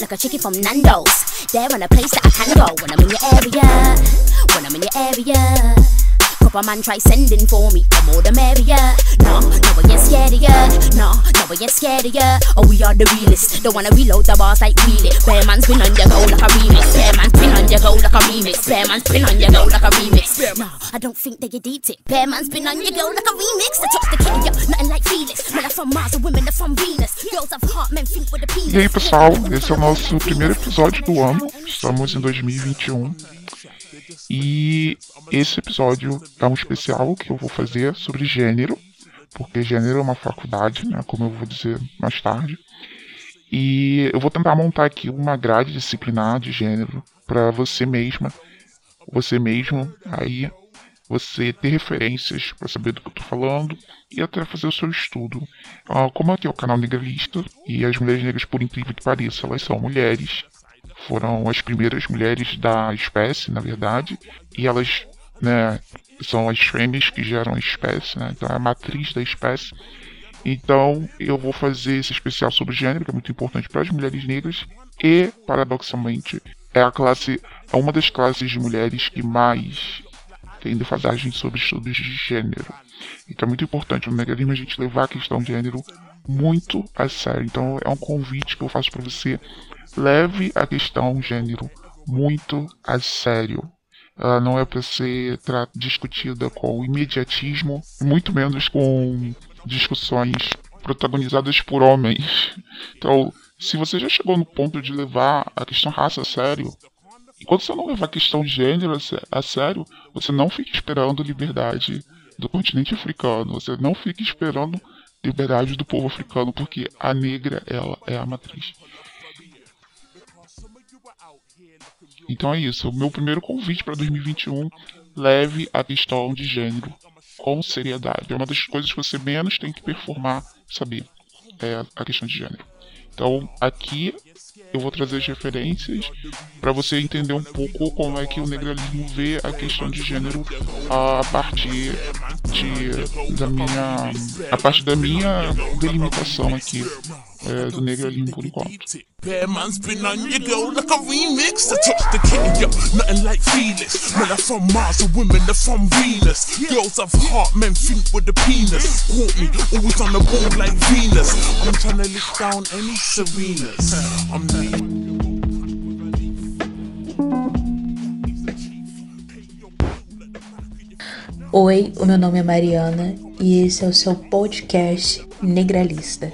like a chicken from Nando's. There in a place that I can go when I'm in your area. When I'm in your area. Man try sending for me, the more the merrier. No, no, we ain't scared of ya. No, no, we ain't scared of ya. Oh, we are the realest. Don't wanna reload the bars like wheel it. Bear man's been on your go like a remix. Bear man's been on your go like a remix. Bear man's been on your go like a remix. No, I don't think they get deep it. Bear man's been on your go like a remix. I touch the king, yo, nothing like Felix. Men are from Mars, and women are from Venus. Girls have heart, men think with the penis. E aí pessoal, esse é o nosso primeiro episódio do ano. Estamos em 2021 E esse episódio é um especial que eu vou fazer sobre gênero, porque gênero é uma faculdade, né, como eu vou dizer mais tarde. E eu vou tentar montar aqui uma grade disciplinar de gênero para você mesma, você mesmo, aí você ter referências para saber do que eu estou falando e até fazer o seu estudo. Uh, como aqui é o canal Negralista e as mulheres negras, por incrível que pareça, elas são mulheres, foram as primeiras mulheres da espécie, na verdade, e elas né, são as fêmeas que geram a espécie, né, então é a matriz da espécie. Então eu vou fazer esse especial sobre gênero, que é muito importante para as mulheres negras, e, paradoxalmente, é a classe, é uma das classes de mulheres que mais tem defasagem sobre estudos de gênero. Então é muito importante no negralismo a gente levar a questão de gênero muito a sério. Então é um convite que eu faço para você leve a questão gênero muito a sério. Ela não é para ser discutida com imediatismo, muito menos com discussões protagonizadas por homens. Então, se você já chegou no ponto de levar a questão raça a sério, enquanto você não levar a questão gênero a sério, você não fica esperando liberdade do continente africano, você não fica esperando liberdade do povo africano, porque a negra ela é a matriz. Então é isso. O meu primeiro convite para 2021 leve a questão de gênero com seriedade. É uma das coisas que você menos tem que performar, saber. É a questão de gênero. Então aqui eu vou trazer as referências para você entender um pouco como é que o negralismo vê a questão de gênero a partir de, da minha a partir da minha delimitação aqui é, do man's been on your girl like a remix. I touch the kitty, yo, nothing like Felix. Men are from Mars, and women are from Venus. Girls have heart, men think with the penis. Caught me, always on the ball like Venus. I'm trying to lift down any Serenas. I'm Oi, o meu nome é Mariana e esse é o seu podcast Negralista.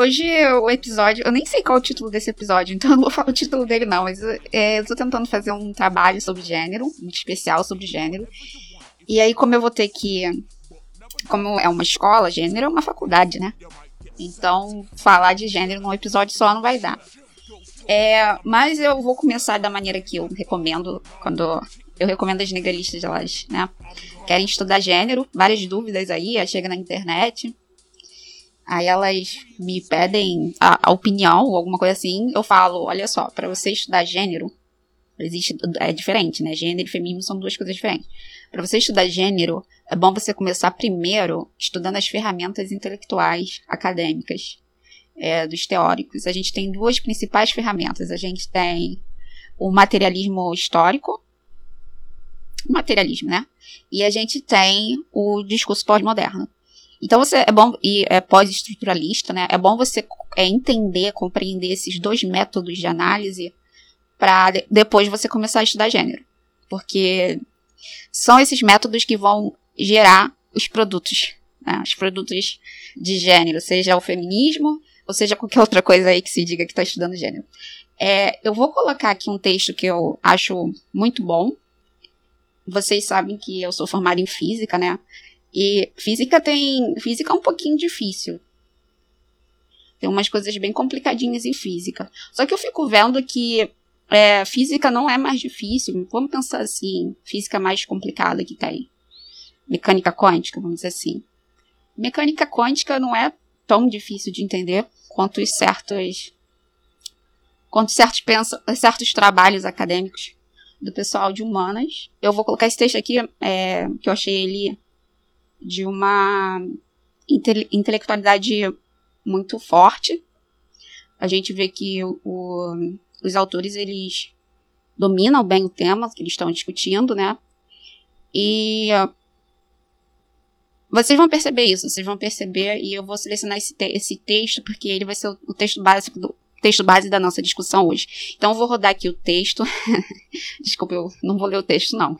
Hoje o episódio, eu nem sei qual é o título desse episódio, então eu não vou falar o título dele não, mas é, eu tô tentando fazer um trabalho sobre gênero, um especial sobre gênero. E aí como eu vou ter que, como é uma escola, gênero é uma faculdade, né? Então falar de gênero num episódio só não vai dar. É, mas eu vou começar da maneira que eu recomendo, quando eu recomendo as negralistas, elas, né, querem estudar gênero, várias dúvidas aí, chega na internet, Aí elas me pedem a, a, opinião ou alguma coisa assim. Eu falo, olha só, para você estudar gênero, existe é diferente, né? Gênero e feminismo são duas coisas diferentes. Para você estudar gênero, é bom você começar primeiro estudando as ferramentas intelectuais acadêmicas é, dos teóricos. A gente tem duas principais ferramentas. A gente tem o materialismo histórico, materialismo, né? E a gente tem o discurso pós-moderno. Então você é bom e é pós-estruturalista, né? É bom você é, entender, compreender esses dois métodos de análise para de, depois você começar a estudar gênero, porque são esses métodos que vão gerar os produtos, né? os produtos de gênero, seja o feminismo ou seja qualquer outra coisa aí que se diga que está estudando gênero. É, eu vou colocar aqui um texto que eu acho muito bom. Vocês sabem que eu sou formada em física, né? E física tem. Física é um pouquinho difícil. Tem umas coisas bem complicadinhas em física. Só que eu fico vendo que é, física não é mais difícil. Vamos pensar assim: física mais complicada que tem. Mecânica quântica, vamos dizer assim. Mecânica quântica não é tão difícil de entender quanto os certos. quanto certos, pensa, certos trabalhos acadêmicos do pessoal de humanas. Eu vou colocar esse texto aqui, é, que eu achei ele de uma inte intelectualidade muito forte. A gente vê que o, os autores eles dominam bem o tema que eles estão discutindo, né? E vocês vão perceber isso, vocês vão perceber, e eu vou selecionar esse, te esse texto, porque ele vai ser o, o texto básico do texto base da nossa discussão hoje. Então eu vou rodar aqui o texto. Desculpa, eu não vou ler o texto, não.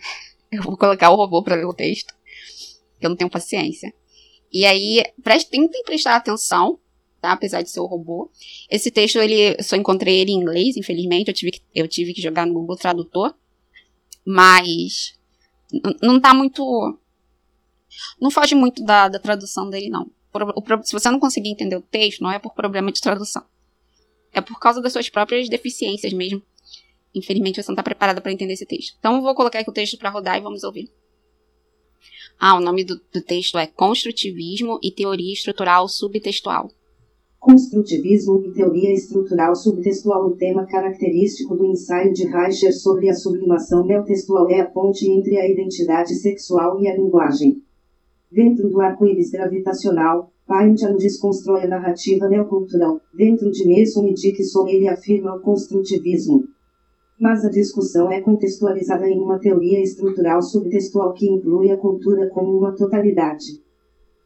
Eu vou colocar o robô para ler o texto. Eu não tenho paciência. E aí, preste, tentem prestar atenção, tá? Apesar de ser o robô. Esse texto, ele, eu só encontrei ele em inglês, infelizmente. Eu tive que, eu tive que jogar no Google Tradutor. Mas não tá muito. Não foge muito da, da tradução dele, não. O, se você não conseguir entender o texto, não é por problema de tradução. É por causa das suas próprias deficiências mesmo. Infelizmente você não está preparada para entender esse texto. Então eu vou colocar aqui o texto para rodar e vamos ouvir. Ah, o nome do, do texto é Construtivismo e Teoria Estrutural Subtextual. Construtivismo e Teoria Estrutural Subtextual O tema característico do ensaio de Reicher sobre a sublimação neotextual é a ponte entre a identidade sexual e a linguagem. Dentro do arco-íris gravitacional, Pynchon desconstrói a narrativa neocultural. Dentro de Mason e Dixon ele afirma o construtivismo. Mas a discussão é contextualizada em uma teoria estrutural subtextual que inclui a cultura como uma totalidade.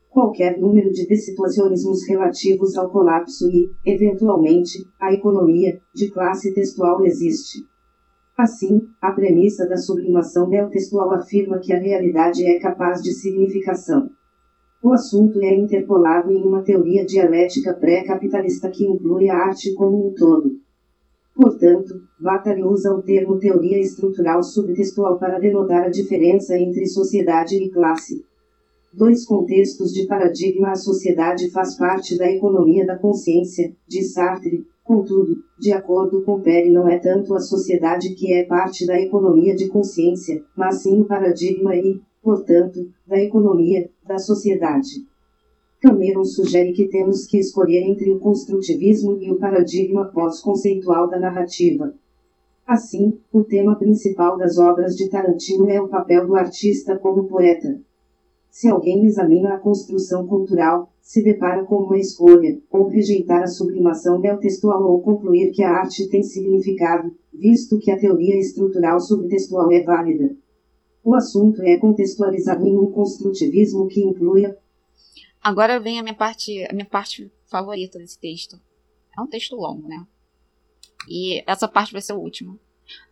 Qualquer número de dessituacionismos relativos ao colapso e, eventualmente, à economia, de classe textual existe. Assim, a premissa da sublimação neotextual afirma que a realidade é capaz de significação. O assunto é interpolado em uma teoria dialética pré-capitalista que inclui a arte como um todo. Portanto, Vatari usa o termo teoria estrutural subtextual para denotar a diferença entre sociedade e classe. Dois contextos de paradigma A sociedade faz parte da economia da consciência, de Sartre. Contudo, de acordo com Perry, não é tanto a sociedade que é parte da economia de consciência, mas sim o paradigma e, portanto, da economia, da sociedade. Cameron sugere que temos que escolher entre o construtivismo e o paradigma pós-conceitual da narrativa. Assim, o tema principal das obras de Tarantino é o papel do artista como poeta. Se alguém examina a construção cultural, se depara com uma escolha, ou rejeitar a sublimação neotextual ou concluir que a arte tem significado, visto que a teoria estrutural subtextual é válida. O assunto é contextualizado em um construtivismo que inclui a Agora vem a minha parte, a minha parte favorita desse texto. É um texto longo, né? E essa parte vai ser a última.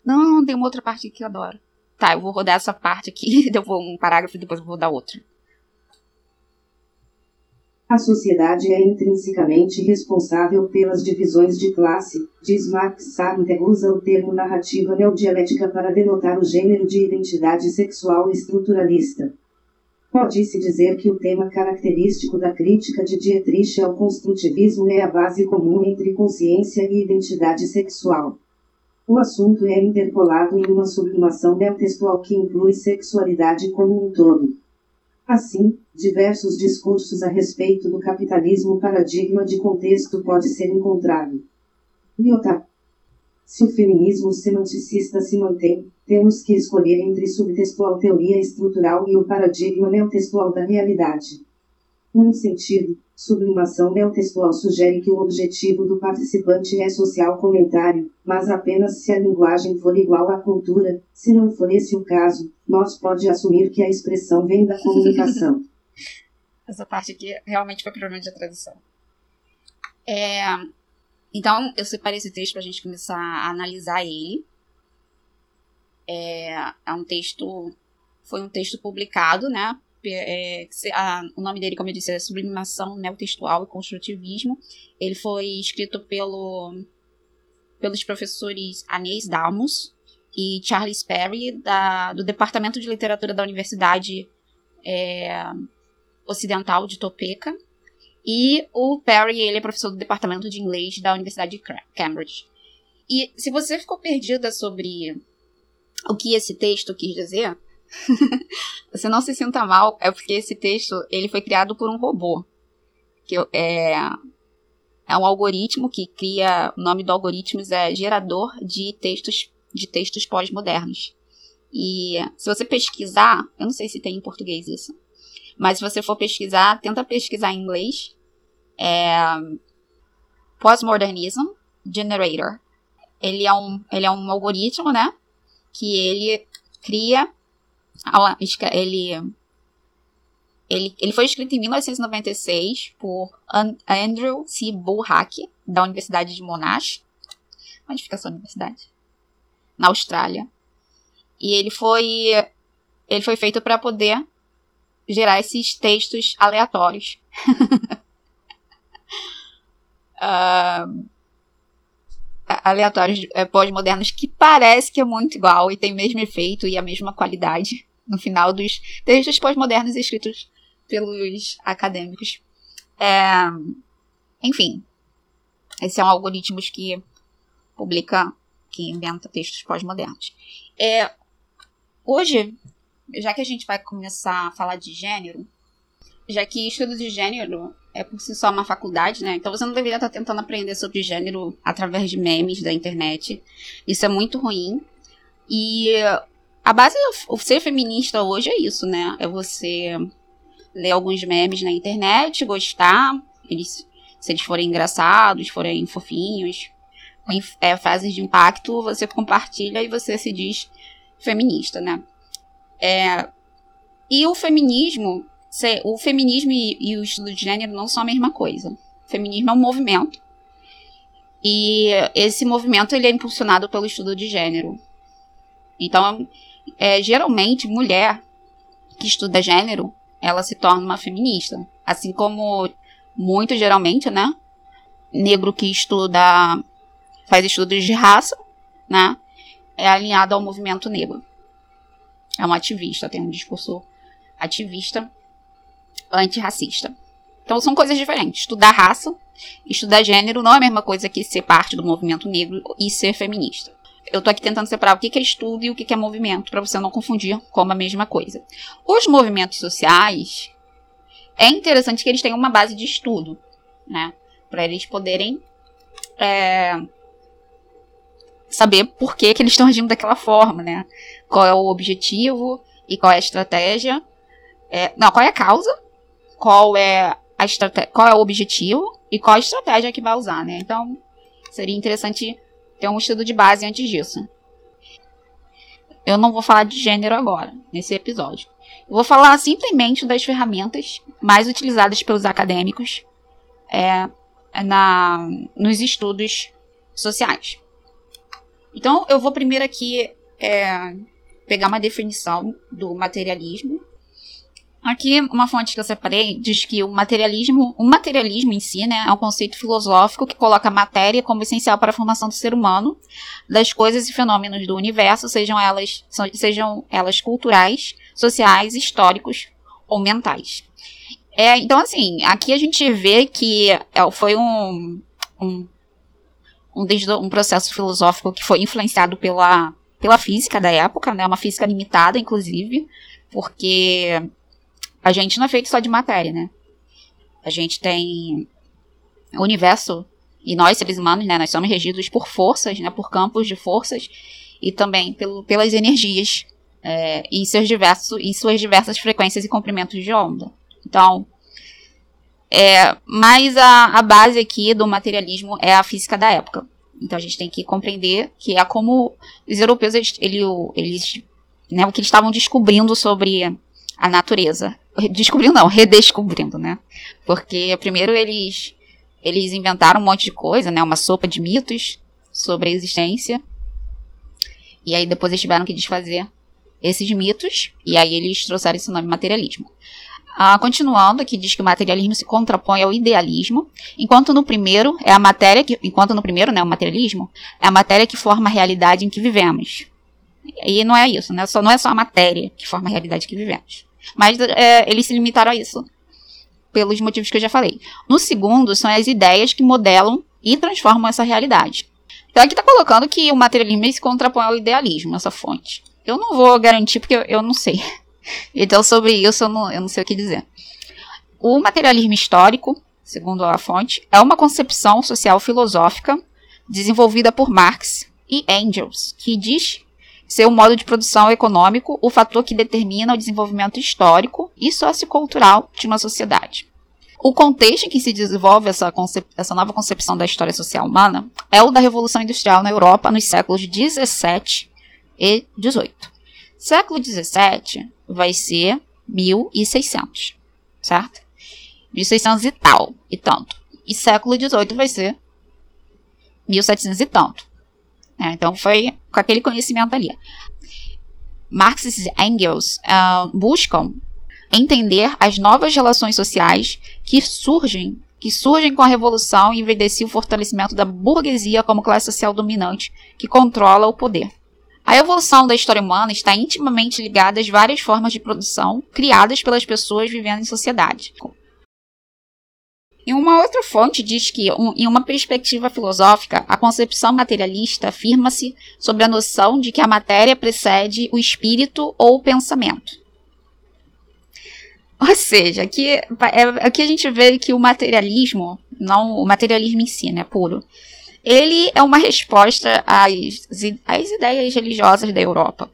Não, tem uma outra parte que eu adoro. Tá, eu vou rodar essa parte aqui, depois um parágrafo e depois eu vou rodar outra. A sociedade é intrinsecamente responsável pelas divisões de classe, diz Marx Sartre usa o termo narrativa neodialética para denotar o gênero de identidade sexual estruturalista. Pode-se dizer que o tema característico da crítica de Dietrich ao construtivismo é a base comum entre consciência e identidade sexual. O assunto é interpolado em uma sublimação neotextual que inclui sexualidade como um todo. Assim, diversos discursos a respeito do capitalismo paradigma de contexto pode ser encontrado. Lyotard se o feminismo semanticista se mantém, temos que escolher entre subtextual teoria estrutural e o paradigma neotextual da realidade. Num sentido, sublimação neotextual sugere que o objetivo do participante é social comentário, mas apenas se a linguagem for igual à cultura, se não for esse o caso, nós pode assumir que a expressão vem da comunicação. Essa parte aqui realmente foi problema de tradução. É, então, eu separei esse texto para a gente começar a analisar ele. É, é um texto. Foi um texto publicado, né? É, a, o nome dele, como eu disse, é Sublimação Neotextual e Construtivismo. Ele foi escrito pelo, pelos professores Anês Dalmos e Charles Perry, da, do Departamento de Literatura da Universidade é, Ocidental de Topeka. E o Perry, ele é professor do departamento de inglês da Universidade de Cambridge. E se você ficou perdida sobre o que esse texto quis dizer, você não se sinta mal, é porque esse texto ele foi criado por um robô. Que é, é um algoritmo que cria. O nome do algoritmo é gerador de textos de textos pós-modernos. E se você pesquisar, eu não sei se tem em português isso, Mas se você for pesquisar, tenta pesquisar em inglês. É Postmodernism Generator. Ele é um, ele é um algoritmo, né? Que ele cria. Ele, ele, ele foi escrito em 1996 por Andrew C. Bullhack, da Universidade de Monash. Onde fica essa universidade? Na Austrália. E ele foi ele foi feito para poder gerar esses textos aleatórios. uh, aleatórios é, pós-modernos que parece que é muito igual e tem o mesmo efeito e a mesma qualidade no final dos textos pós-modernos escritos pelos acadêmicos. É, enfim, esse é um algoritmo que publica, que inventa textos pós-modernos. É, hoje, já que a gente vai começar a falar de gênero, já que estudo de gênero é por si só uma faculdade, né? Então você não deveria estar tentando aprender sobre gênero através de memes da internet. Isso é muito ruim. E a base do ser feminista hoje é isso, né? É você ler alguns memes na internet, gostar, eles, se eles forem engraçados, forem fofinhos, com é, frases de impacto, você compartilha e você se diz feminista, né? É, e o feminismo, o feminismo e, e o estudo de gênero não são a mesma coisa. O feminismo é um movimento. E esse movimento ele é impulsionado pelo estudo de gênero. Então, é, geralmente, mulher que estuda gênero, ela se torna uma feminista. Assim como, muito geralmente, né? Negro que estuda, faz estudos de raça, né? É alinhado ao movimento negro é um ativista, tem um discurso ativista antirracista. Então são coisas diferentes. Estudar raça, estudar gênero não é a mesma coisa que ser parte do movimento negro e ser feminista. Eu tô aqui tentando separar o que é estudo e o que é movimento, para você não confundir como a mesma coisa. Os movimentos sociais, é interessante que eles tenham uma base de estudo, né? Para eles poderem é, saber por que, que eles estão agindo daquela forma, né? Qual é o objetivo e qual é a estratégia. É, não, qual é a causa, qual é a estratégia, qual é o objetivo e qual a estratégia que vai usar, né? Então, seria interessante ter um estudo de base antes disso. Eu não vou falar de gênero agora, nesse episódio. Eu vou falar simplesmente das ferramentas mais utilizadas pelos acadêmicos é, na, nos estudos sociais. Então, eu vou primeiro aqui é, pegar uma definição do materialismo. Aqui, uma fonte que eu separei diz que o materialismo, o materialismo em si, né, é um conceito filosófico que coloca a matéria como essencial para a formação do ser humano, das coisas e fenômenos do universo, sejam elas, sejam elas culturais, sociais, históricos ou mentais. É, então, assim, aqui a gente vê que é, foi um, um um, um processo filosófico que foi influenciado pela, pela física da época, né? Uma física limitada, inclusive, porque a gente não é feito só de matéria, né? A gente tem o universo e nós, seres humanos, né? Nós somos regidos por forças, né? Por campos de forças e também pelo, pelas energias é, e, seus diversos, e suas diversas frequências e comprimentos de onda. Então, é, mas a, a base aqui do materialismo é a física da época. Então a gente tem que compreender que é como os europeus, eles, eles né, o que eles estavam descobrindo sobre a natureza. Descobrindo não, redescobrindo, né? Porque primeiro eles, eles inventaram um monte de coisa, né? Uma sopa de mitos sobre a existência. E aí depois eles tiveram que desfazer esses mitos. E aí eles trouxeram esse nome materialismo. Ah, continuando, aqui diz que o materialismo se contrapõe ao idealismo, enquanto no primeiro é a matéria que, enquanto no primeiro, né, o materialismo é a matéria que forma a realidade em que vivemos. E não é isso, né? Só, não é só a matéria que forma a realidade que vivemos. Mas é, eles se limitaram a isso pelos motivos que eu já falei. No segundo, são as ideias que modelam e transformam essa realidade. Então aqui está colocando que o materialismo se contrapõe ao idealismo, essa fonte. Eu não vou garantir porque eu, eu não sei. Então, sobre isso, eu não, eu não sei o que dizer. O materialismo histórico, segundo a fonte, é uma concepção social filosófica desenvolvida por Marx e Engels, que diz ser o modo de produção econômico o fator que determina o desenvolvimento histórico e sociocultural de uma sociedade. O contexto em que se desenvolve essa, essa, nova concepção da história social humana é o da Revolução Industrial na Europa nos séculos 17 e 18. Século 17 vai ser 1600, certo? 1600 e tal, e tanto. E século 18 vai ser 1700 e tanto. É, então foi com aquele conhecimento ali. Marx e Engels uh, buscam entender as novas relações sociais que surgem que surgem com a revolução e evidenciam o fortalecimento da burguesia como classe social dominante que controla o poder. A evolução da história humana está intimamente ligada às várias formas de produção criadas pelas pessoas vivendo em sociedade. Em uma outra fonte diz que, um, em uma perspectiva filosófica, a concepção materialista afirma-se sobre a noção de que a matéria precede o espírito ou o pensamento. Ou seja, aqui, é, aqui a gente vê que o materialismo, não o materialismo em si, né, puro, ele é uma resposta às, às ideias religiosas da Europa.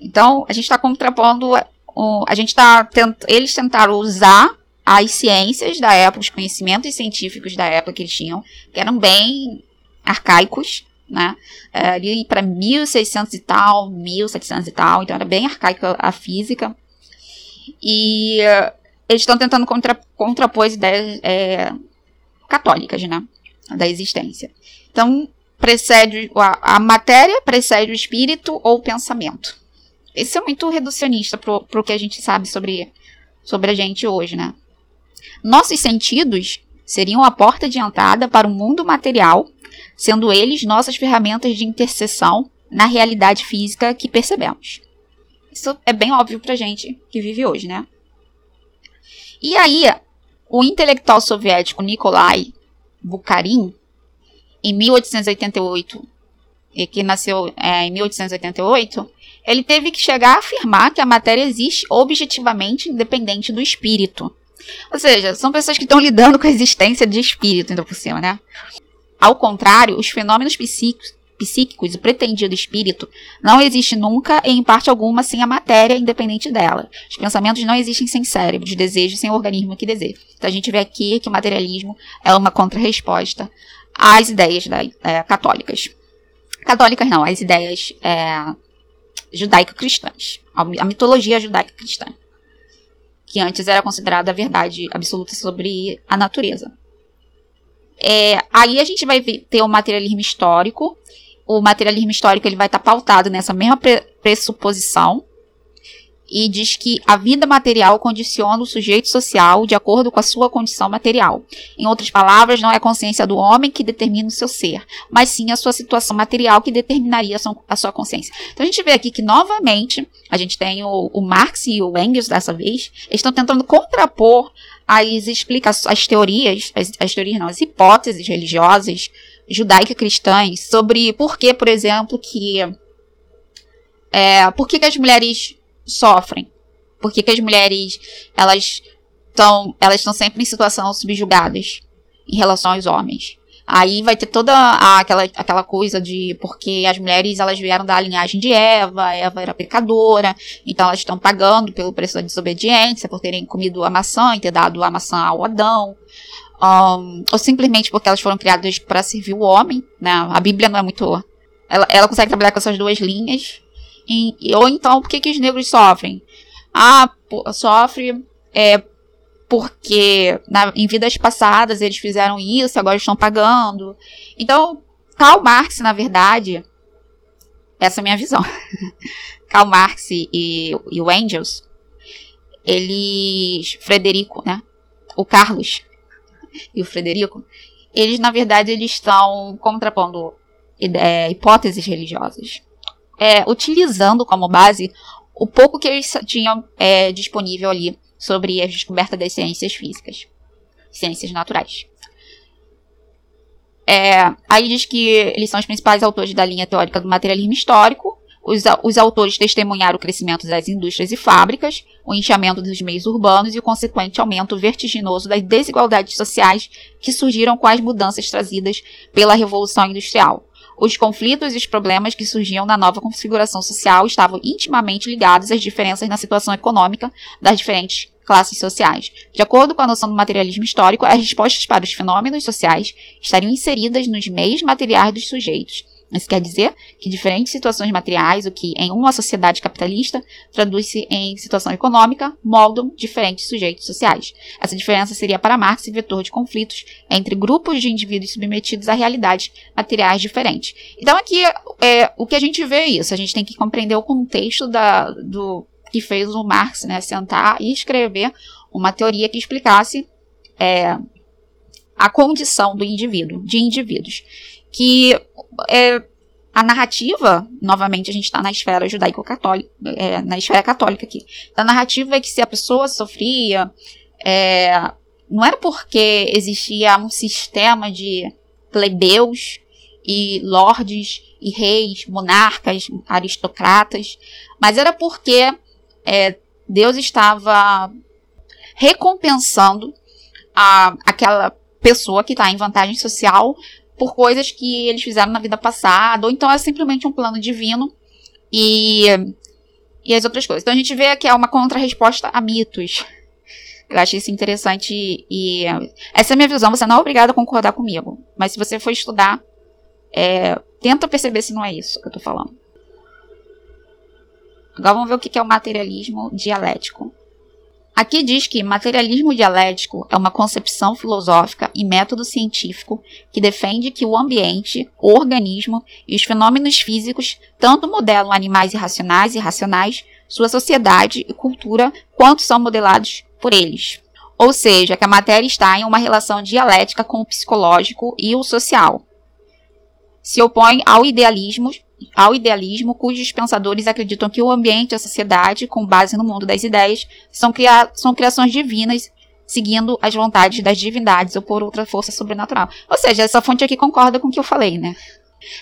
Então, a gente está contrapondo, a gente está tent, eles tentaram usar as ciências da época, os conhecimentos científicos da época que eles tinham, que eram bem arcaicos, né? É, ali para 1600 e tal, 1700 e tal, então era bem arcaica a física. E uh, eles estão tentando contra, contrapor as ideias é, católicas, né? Da existência. Então, precede a, a, matéria precede o espírito ou o pensamento. Isso é muito reducionista para o que a gente sabe sobre, sobre a gente hoje, né? Nossos sentidos seriam a porta de entrada para o mundo material, sendo eles nossas ferramentas de interseção na realidade física que percebemos. Isso é bem óbvio pra gente que vive hoje, né? E aí, o intelectual soviético Nikolai Bukharin, em 1888, e que nasceu é, em 1888, ele teve que chegar a afirmar que a matéria existe objetivamente independente do espírito. Ou seja, são pessoas que estão lidando com a existência de espírito, ainda por cima, né? Ao contrário, os fenômenos psíquicos, psíquicos e pretendido espírito não existe nunca em parte alguma sem a matéria independente dela. Os pensamentos não existem sem cérebro, os desejos sem o organismo que deseja. Então a gente vê aqui que o materialismo é uma contrarresposta às ideias da, é, católicas. Católicas não, às ideias é, judaico-cristãs. A mitologia judaico-cristã que antes era considerada a verdade absoluta sobre a natureza. É, aí a gente vai ter o materialismo histórico. O materialismo histórico ele vai estar tá pautado nessa mesma pressuposição e diz que a vida material condiciona o sujeito social de acordo com a sua condição material. Em outras palavras, não é a consciência do homem que determina o seu ser, mas sim a sua situação material que determinaria a sua consciência. Então a gente vê aqui que, novamente, a gente tem o, o Marx e o Engels dessa vez, estão tentando contrapor as explicações, as teorias, as, as teorias não, as hipóteses religiosas judaico-cristãs sobre por que, por exemplo, que é, por que, que as mulheres sofrem. Por que, que as mulheres elas estão elas estão sempre em situação subjugadas em relação aos homens? Aí vai ter toda a, aquela, aquela coisa de porque as mulheres elas vieram da linhagem de Eva, Eva era pecadora, então elas estão pagando pelo preço da desobediência, por terem comido a maçã e ter dado a maçã ao Adão. Um, ou simplesmente porque elas foram criadas para servir o homem, né? A Bíblia não é muito. Ela, ela consegue trabalhar com essas duas linhas, em, ou então, por que, que os negros sofrem? Ah, sofre é, porque na, em vidas passadas eles fizeram isso, agora estão pagando. Então, Karl Marx, na verdade, essa é a minha visão. Karl Marx e, e o Engels, eles, Frederico, né? O Carlos e o Frederico, eles, na verdade, eles estão contrapondo é, hipóteses religiosas é, utilizando como base o pouco que eles tinham é, disponível ali sobre a descoberta das ciências físicas, ciências naturais. É, aí diz que eles são os principais autores da linha teórica do materialismo histórico. Os, os autores testemunharam o crescimento das indústrias e fábricas, o inchamento dos meios urbanos e o consequente aumento vertiginoso das desigualdades sociais que surgiram com as mudanças trazidas pela Revolução Industrial os conflitos e os problemas que surgiam na nova configuração social estavam intimamente ligados às diferenças na situação econômica das diferentes classes sociais. De acordo com a noção do materialismo histórico, as respostas para os fenômenos sociais estariam inseridas nos meios materiais dos sujeitos isso quer dizer que diferentes situações materiais, o que em uma sociedade capitalista traduz-se em situação econômica, moldam diferentes sujeitos sociais. Essa diferença seria para Marx vetor de conflitos entre grupos de indivíduos submetidos a realidades materiais diferentes. Então aqui é, o que a gente vê é isso. A gente tem que compreender o contexto da, do que fez o Marx, né, sentar e escrever uma teoria que explicasse é, a condição do indivíduo, de indivíduos que é, a narrativa, novamente a gente está na esfera judaico-católica, é, na esfera católica aqui. A narrativa é que se a pessoa sofria, é, não era porque existia um sistema de plebeus e lordes e reis, monarcas, aristocratas, mas era porque é, Deus estava recompensando a, aquela pessoa que está em vantagem social por coisas que eles fizeram na vida passada, ou então é simplesmente um plano divino e, e as outras coisas. Então a gente vê que é uma contra-resposta a mitos. Eu acho isso interessante e essa é a minha visão. Você não é obrigado a concordar comigo, mas se você for estudar, é, tenta perceber se não é isso que eu tô falando. Agora vamos ver o que é o materialismo dialético. Aqui diz que materialismo dialético é uma concepção filosófica e método científico que defende que o ambiente, o organismo e os fenômenos físicos tanto modelam animais irracionais e racionais, sua sociedade e cultura, quanto são modelados por eles. Ou seja, que a matéria está em uma relação dialética com o psicológico e o social. Se opõe ao idealismo ao idealismo, cujos pensadores acreditam que o ambiente e a sociedade, com base no mundo das ideias, são, cria são criações divinas, seguindo as vontades das divindades ou por outra força sobrenatural. Ou seja, essa fonte aqui concorda com o que eu falei, né?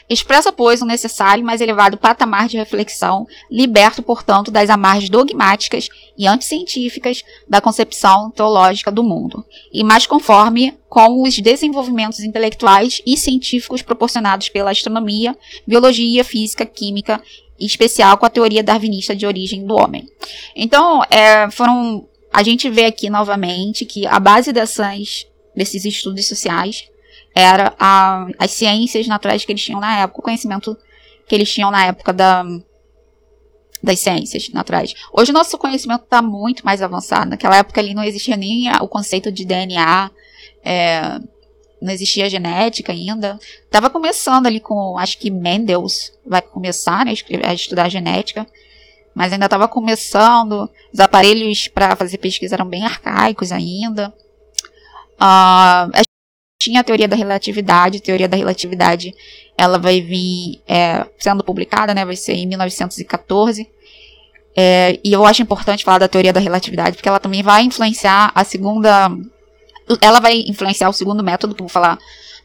Expressa, pois, um necessário mais elevado patamar de reflexão, liberto, portanto, das amarras dogmáticas e anticientíficas da concepção teológica do mundo, e mais conforme com os desenvolvimentos intelectuais e científicos proporcionados pela astronomia, biologia, física, química, em especial com a teoria darwinista de origem do homem. Então, é, foram. A gente vê aqui novamente que a base dessas, desses estudos sociais era a, as ciências naturais que eles tinham na época, o conhecimento que eles tinham na época da, das ciências naturais. Hoje o nosso conhecimento está muito mais avançado. Naquela época ali não existia nem o conceito de DNA, é, não existia genética ainda. Estava começando ali com, acho que Mendels vai começar né, a estudar genética, mas ainda estava começando. Os aparelhos para fazer pesquisa eram bem arcaicos ainda. Uh, tinha a teoria da relatividade, a teoria da relatividade ela vai vir é, sendo publicada, né, vai ser em 1914, é, e eu acho importante falar da teoria da relatividade, porque ela também vai influenciar a segunda, ela vai influenciar o segundo método, que eu vou falar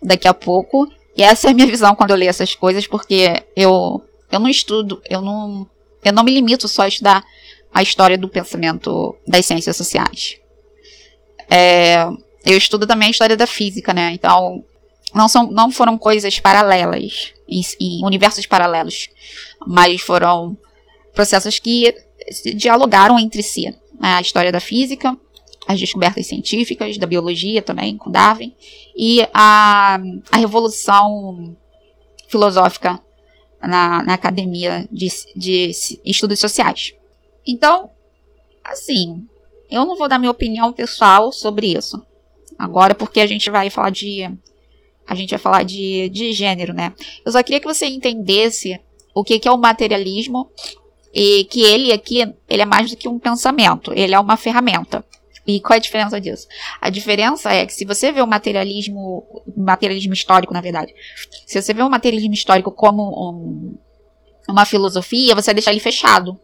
daqui a pouco, e essa é a minha visão quando eu leio essas coisas, porque eu, eu não estudo, eu não, eu não me limito só a estudar a história do pensamento das ciências sociais. É, eu estudo também a história da física, né? Então, não, são, não foram coisas paralelas, em, em universos paralelos, mas foram processos que dialogaram entre si. Né? A história da física, as descobertas científicas, da biologia também, com Darwin, e a, a revolução filosófica na, na academia de, de estudos sociais. Então, assim, eu não vou dar minha opinião pessoal sobre isso agora, porque a gente vai falar de. A gente vai falar de, de gênero, né? Eu só queria que você entendesse o que, que é o materialismo e que ele aqui, ele é mais do que um pensamento, ele é uma ferramenta. E qual é a diferença disso? A diferença é que se você vê o materialismo, materialismo histórico, na verdade, se você vê o materialismo histórico como um, uma filosofia, você vai deixar ele fechado.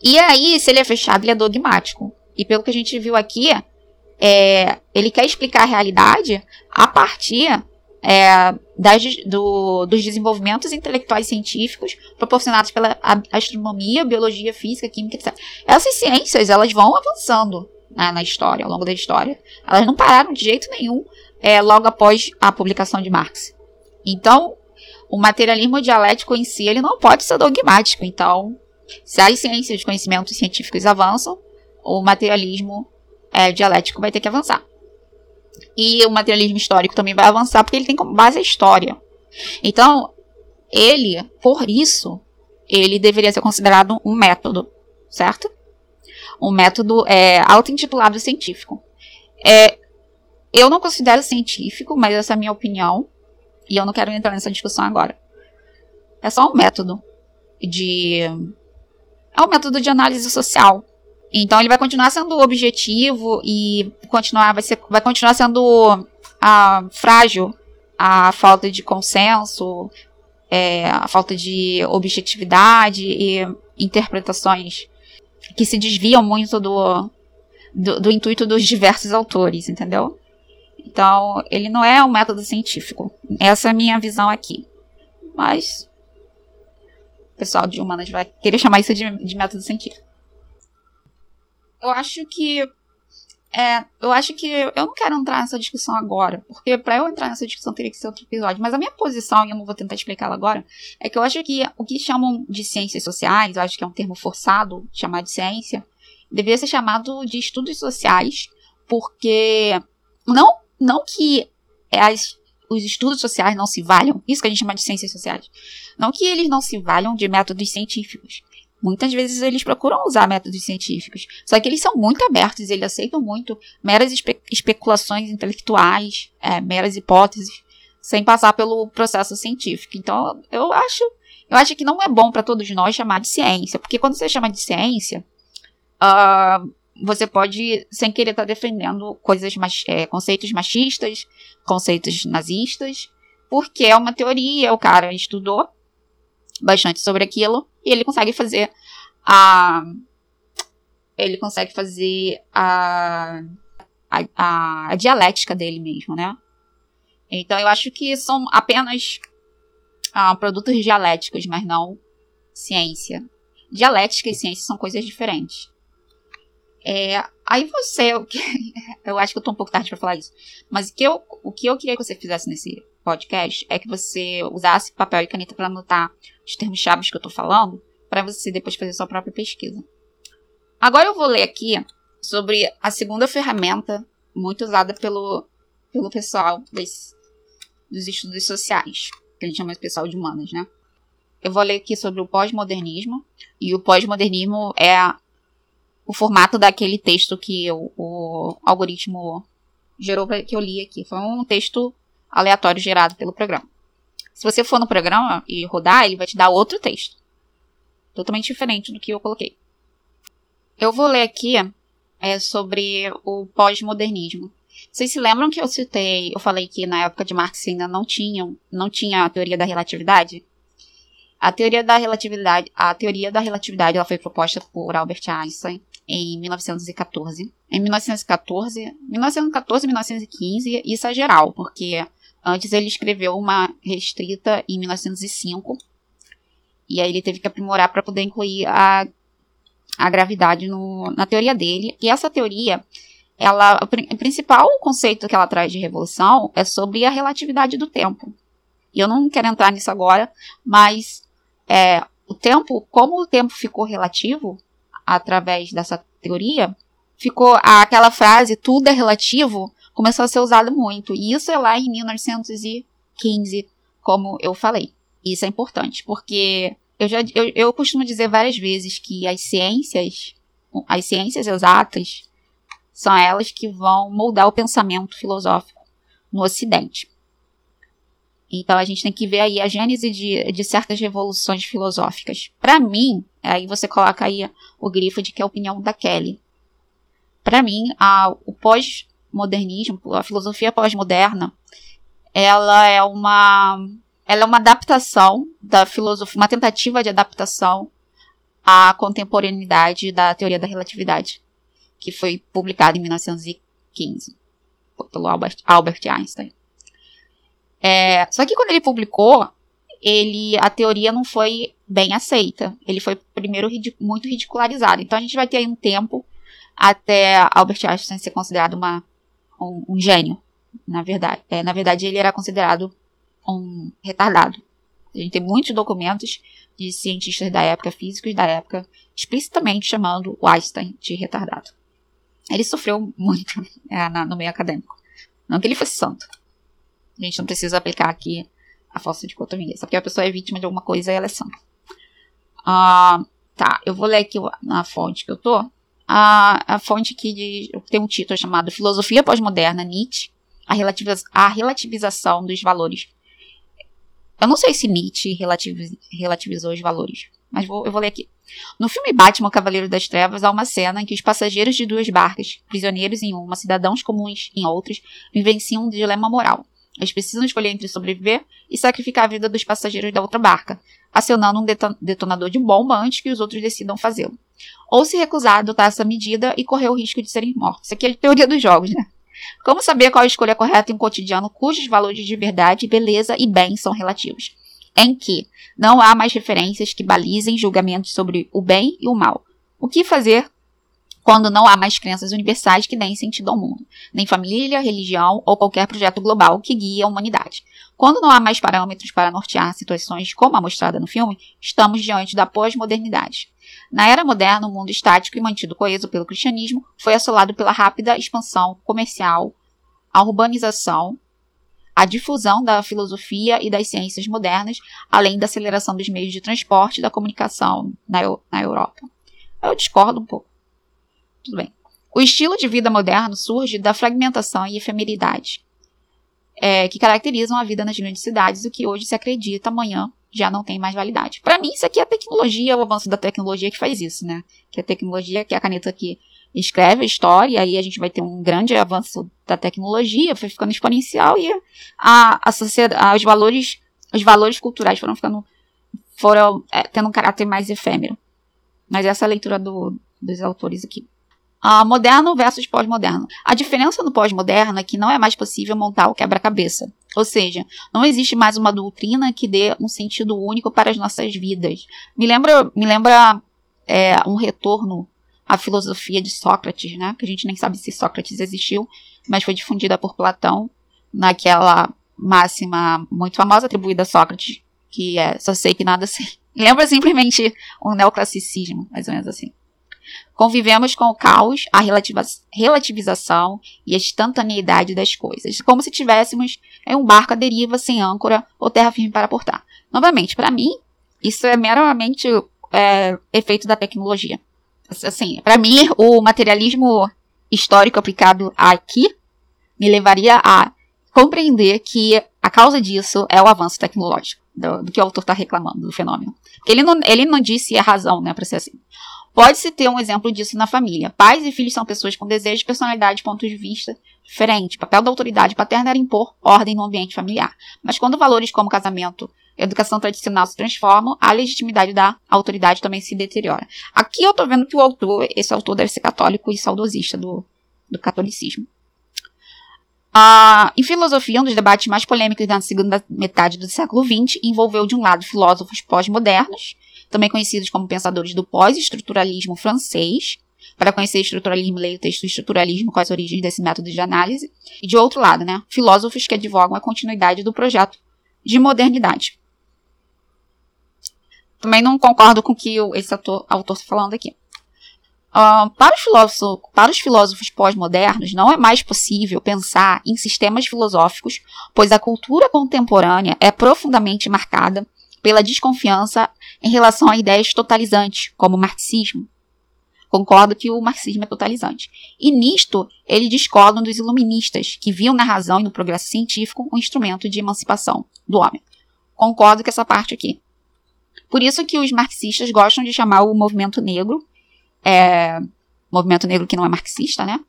E aí, se ele é fechado, ele é dogmático. E pelo que a gente viu aqui, é, ele quer explicar a realidade a partir é, das, do, dos desenvolvimentos intelectuais científicos proporcionados pela astronomia, biologia, física, química, etc. Essas ciências elas vão avançando né, na história, ao longo da história. Elas não pararam de jeito nenhum é, logo após a publicação de Marx. Então, o materialismo dialético em si ele não pode ser dogmático. Então, se as ciências, os conhecimentos científicos avançam, o materialismo é, dialético vai ter que avançar. E o materialismo histórico também vai avançar porque ele tem como base a história. Então, ele, por isso, ele deveria ser considerado um método, certo? Um método é, auto-intitulado científico. É, eu não considero científico, mas essa é a minha opinião. E eu não quero entrar nessa discussão agora. É só um método de. É um método de análise social. Então ele vai continuar sendo objetivo e continuar, vai, ser, vai continuar sendo ah, frágil a falta de consenso, é, a falta de objetividade e interpretações que se desviam muito do, do, do intuito dos diversos autores, entendeu? Então, ele não é um método científico. Essa é a minha visão aqui. Mas o pessoal de humanas vai querer chamar isso de, de método científico. Eu acho que é, eu acho que eu não quero entrar nessa discussão agora, porque para eu entrar nessa discussão teria que ser outro episódio. Mas a minha posição, e eu não vou tentar explicá-la agora, é que eu acho que o que chamam de ciências sociais, eu acho que é um termo forçado chamar de ciência, deveria ser chamado de estudos sociais, porque não não que as, os estudos sociais não se valham, isso que a gente chama de ciências sociais, não que eles não se valham de métodos científicos. Muitas vezes eles procuram usar métodos científicos, só que eles são muito abertos, eles aceitam muito meras espe especulações intelectuais, é, meras hipóteses, sem passar pelo processo científico. Então, eu acho, eu acho que não é bom para todos nós chamar de ciência, porque quando você chama de ciência, uh, você pode, sem querer, estar tá defendendo coisas, é, conceitos machistas, conceitos nazistas, porque é uma teoria, o cara estudou bastante sobre aquilo e ele consegue fazer a. Ele consegue fazer a, a, a dialética dele mesmo, né? Então eu acho que são apenas ah, produtos dialéticos, mas não ciência. Dialética e ciência são coisas diferentes. É, aí você, eu acho que eu tô um pouco tarde para falar isso, mas o que, eu, o que eu queria que você fizesse nesse podcast é que você usasse papel e caneta para anotar os termos chaves que eu tô falando, para você depois fazer sua própria pesquisa. Agora eu vou ler aqui sobre a segunda ferramenta muito usada pelo, pelo pessoal dos, dos estudos sociais, que a gente chama de pessoal de humanas, né? Eu vou ler aqui sobre o pós-modernismo, e o pós-modernismo é o formato daquele texto que o, o algoritmo gerou que eu li aqui. Foi um texto aleatório gerado pelo programa. Se você for no programa e rodar, ele vai te dar outro texto. Totalmente diferente do que eu coloquei. Eu vou ler aqui é, sobre o pós-modernismo. Vocês se lembram que eu citei, eu falei que na época de Marx ainda não tinham, não tinha a teoria da relatividade? A teoria da relatividade, a teoria da relatividade, ela foi proposta por Albert Einstein em 1914. Em 1914, 1914 1915, isso é geral, porque antes ele escreveu uma restrita em 1905, e aí ele teve que aprimorar para poder incluir a, a gravidade no, na teoria dele. E essa teoria, ela, o principal conceito que ela traz de revolução é sobre a relatividade do tempo. E eu não quero entrar nisso agora, mas é, o tempo, como o tempo ficou relativo, através dessa teoria, ficou aquela frase tudo é relativo começou a ser usada muito. E isso é lá em 1915, como eu falei. Isso é importante, porque eu já eu, eu costumo dizer várias vezes que as ciências, as ciências exatas, são elas que vão moldar o pensamento filosófico no Ocidente. Então a gente tem que ver aí a gênese de, de certas revoluções filosóficas. Para mim, aí você coloca aí o grifo de que é a opinião da Kelly. Para mim, a, o pós-modernismo, a filosofia pós-moderna, ela é uma ela é uma adaptação da filosofia, uma tentativa de adaptação à contemporaneidade da teoria da relatividade, que foi publicada em 1915 pelo Albert, Albert Einstein. É, só que quando ele publicou, ele a teoria não foi bem aceita. Ele foi primeiro muito ridicularizado. Então a gente vai ter aí um tempo até Albert Einstein ser considerado uma, um, um gênio. Na verdade, é, na verdade ele era considerado um retardado. A gente tem muitos documentos de cientistas da época, físicos da época, explicitamente chamando o Einstein de retardado. Ele sofreu muito é, na, no meio acadêmico. Não que ele fosse santo. A gente não precisa aplicar aqui a falsa dicotomia. Só porque a pessoa é vítima de alguma coisa ela é santa. Ah, tá, eu vou ler aqui na fonte que eu tô. A, a fonte que de, tem um título chamado Filosofia Pós-Moderna, Nietzsche, a, a relativização dos valores. Eu não sei se Nietzsche relativiz, relativizou os valores, mas vou, eu vou ler aqui. No filme Batman, Cavaleiro das Trevas, há uma cena em que os passageiros de duas barcas, prisioneiros em uma, cidadãos comuns em outras, vivenciam um dilema moral. Eles precisam escolher entre sobreviver e sacrificar a vida dos passageiros da outra barca, acionando um detonador de bomba antes que os outros decidam fazê-lo. Ou se recusar a adotar essa medida e correr o risco de serem mortos. Isso aqui é a teoria dos jogos, né? Como saber qual a escolha correta em um cotidiano cujos valores de verdade, beleza e bem são relativos? Em que não há mais referências que balizem julgamentos sobre o bem e o mal. O que fazer quando não há mais crenças universais que deem sentido ao mundo, nem família, religião ou qualquer projeto global que guie a humanidade. Quando não há mais parâmetros para nortear situações como a mostrada no filme, estamos diante da pós-modernidade. Na era moderna, o mundo estático e mantido coeso pelo cristianismo foi assolado pela rápida expansão comercial, a urbanização, a difusão da filosofia e das ciências modernas, além da aceleração dos meios de transporte e da comunicação na, na Europa. Eu discordo um pouco. Tudo bem. O estilo de vida moderno surge da fragmentação e efemeridade, é, que caracterizam a vida nas grandes cidades, o que hoje se acredita amanhã já não tem mais validade. Para mim, isso aqui é a tecnologia, o avanço da tecnologia que faz isso, né? Que a tecnologia, que é a caneta que escreve a história, aí a gente vai ter um grande avanço da tecnologia, foi ficando exponencial, e a, a sociedade, os valores, os valores culturais foram ficando, foram é, tendo um caráter mais efêmero. Mas essa é a leitura do, dos autores aqui. Uh, moderno versus pós-moderno. A diferença no pós-moderno é que não é mais possível montar o quebra-cabeça. Ou seja, não existe mais uma doutrina que dê um sentido único para as nossas vidas. Me lembra, me lembra é, um retorno à filosofia de Sócrates, né? Que a gente nem sabe se Sócrates existiu, mas foi difundida por Platão naquela máxima muito famosa atribuída a Sócrates, que é só sei que nada sei. Lembra simplesmente um neoclassicismo, mais ou menos assim. Convivemos com o caos, a relativização e a instantaneidade das coisas, como se tivéssemos em um barco à deriva sem âncora ou terra firme para portar. Novamente, para mim, isso é meramente é, efeito da tecnologia. Assim, para mim, o materialismo histórico aplicado aqui me levaria a compreender que a causa disso é o avanço tecnológico, do, do que o autor está reclamando do fenômeno. Ele não, ele não disse a razão, né, para ser assim. Pode-se ter um exemplo disso na família. Pais e filhos são pessoas com desejos, personalidade pontos de vista diferentes. O papel da autoridade paterna era impor ordem no ambiente familiar. Mas quando valores como casamento e educação tradicional se transformam, a legitimidade da autoridade também se deteriora. Aqui eu estou vendo que o autor, esse autor deve ser católico e saudosista do, do catolicismo. Ah, em filosofia, um dos debates mais polêmicos da segunda metade do século XX envolveu, de um lado, filósofos pós-modernos, também conhecidos como pensadores do pós-estruturalismo francês. Para conhecer estruturalismo, leia o texto Estruturalismo, quais as origens desse método de análise. E de outro lado, né, filósofos que advogam a continuidade do projeto de modernidade. Também não concordo com o que esse autor está falando aqui. Uh, para, os filósofos, para os filósofos pós-modernos, não é mais possível pensar em sistemas filosóficos, pois a cultura contemporânea é profundamente marcada pela desconfiança em relação a ideias totalizantes, como o marxismo. Concordo que o marxismo é totalizante. E nisto, eles discordam dos iluministas, que viam na razão e no progresso científico um instrumento de emancipação do homem. Concordo com essa parte aqui. Por isso que os marxistas gostam de chamar o movimento negro, é, movimento negro que não é marxista, né?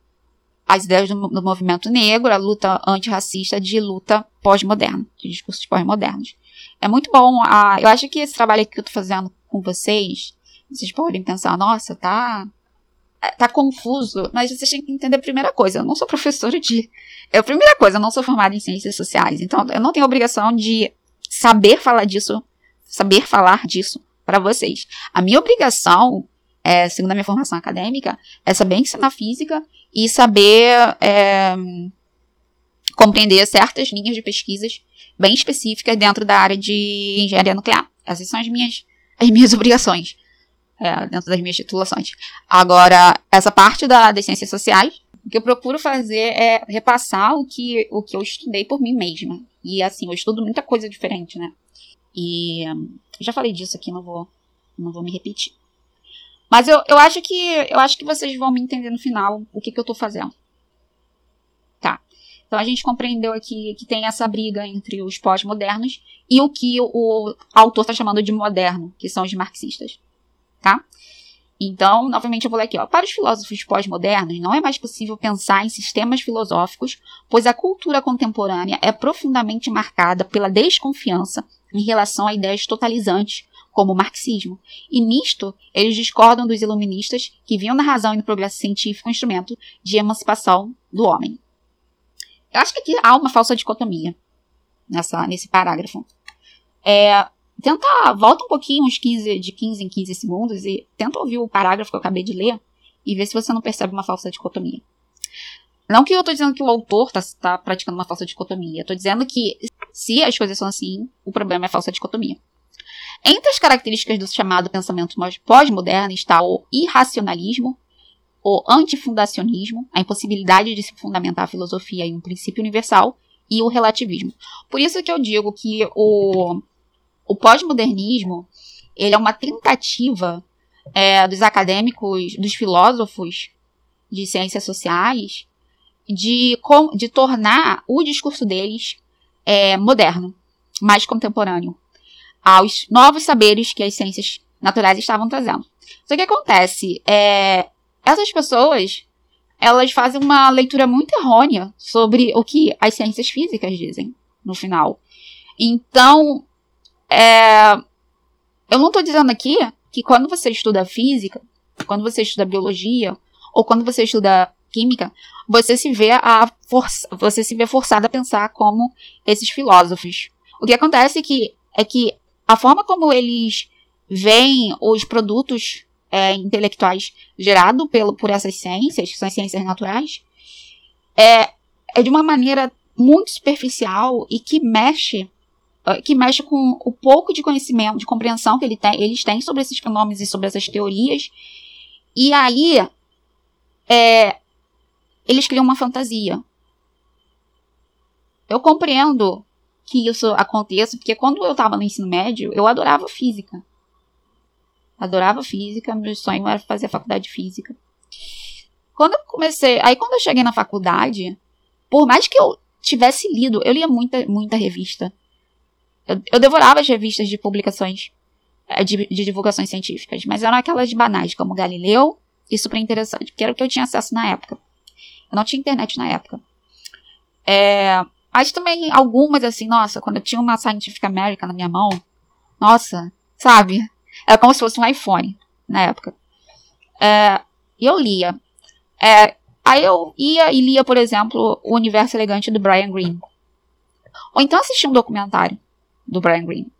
As ideias do, do movimento negro, a luta antirracista de luta pós-moderna, de discursos pós-modernos. É muito bom. Ah, eu acho que esse trabalho que eu tô fazendo com vocês, vocês podem pensar, nossa, tá. É, tá confuso, mas vocês têm que entender a primeira coisa. Eu não sou professora de. É a primeira coisa, eu não sou formada em ciências sociais. Então, eu não tenho obrigação de saber falar disso, saber falar disso para vocês. A minha obrigação, é, segundo a minha formação acadêmica, é saber ensinar física e saber é, compreender certas linhas de pesquisas bem específicas dentro da área de engenharia nuclear. Essas são as minhas, as minhas obrigações, é, dentro das minhas titulações. Agora, essa parte da, das ciências sociais, o que eu procuro fazer é repassar o que, o que eu estudei por mim mesma. E assim, eu estudo muita coisa diferente, né? E já falei disso aqui, não vou, não vou me repetir. Mas eu, eu acho que eu acho que vocês vão me entender no final o que, que eu tô fazendo. Então a gente compreendeu aqui que tem essa briga entre os pós-modernos e o que o, o autor está chamando de moderno, que são os marxistas. Tá? Então, novamente eu vou ler aqui, ó. Para os filósofos pós-modernos, não é mais possível pensar em sistemas filosóficos, pois a cultura contemporânea é profundamente marcada pela desconfiança em relação a ideias totalizantes, como o marxismo. E nisto, eles discordam dos iluministas que viam na razão e no progresso científico um instrumento de emancipação do homem. Eu acho que aqui há uma falsa dicotomia nessa, nesse parágrafo. É, tenta, volta um pouquinho, uns 15, de 15 em 15 segundos, e tenta ouvir o parágrafo que eu acabei de ler e ver se você não percebe uma falsa dicotomia. Não que eu estou dizendo que o autor está tá praticando uma falsa dicotomia. Estou dizendo que se as coisas são assim, o problema é a falsa dicotomia. Entre as características do chamado pensamento pós-moderno está o irracionalismo, o antifundacionismo, a impossibilidade de se fundamentar a filosofia em um princípio universal, e o relativismo. Por isso que eu digo que o o pós-modernismo ele é uma tentativa é, dos acadêmicos, dos filósofos de ciências sociais, de, de tornar o discurso deles é, moderno, mais contemporâneo, aos novos saberes que as ciências naturais estavam trazendo. Só que acontece, é, essas pessoas elas fazem uma leitura muito errônea sobre o que as ciências físicas dizem no final. Então, é, eu não estou dizendo aqui que quando você estuda física, quando você estuda biologia, ou quando você estuda química, você se vê a força, você se vê forçado a pensar como esses filósofos. O que acontece é que, é que a forma como eles veem os produtos é, intelectuais gerados pelo, por essas ciências, que são as ciências naturais, é, é de uma maneira muito superficial e que mexe ah, que mexe com o pouco de conhecimento, de compreensão que ele tem, eles têm sobre esses fenômenos e sobre essas teorias. E aí, é, eles criam uma fantasia. Eu compreendo que isso aconteça, porque quando eu estava no ensino médio, eu adorava física. Adorava física, meu sonho era fazer a faculdade de física. Quando eu comecei, aí quando eu cheguei na faculdade, por mais que eu tivesse lido, eu lia muita, muita revista. Eu, eu devorava as revistas de publicações é, de, de, divulgações científicas, mas eram aquelas banais, como Galileu e super interessante, porque era o que eu tinha acesso na época. Eu não tinha internet na época. É, mas também algumas, assim, nossa, quando eu tinha uma Scientific American na minha mão, nossa, sabe? Era como se fosse um iPhone na época. É, e eu lia. É, aí eu ia e lia, por exemplo, O Universo Elegante do Brian Greene. Ou então assistia um documentário do Brian Greene.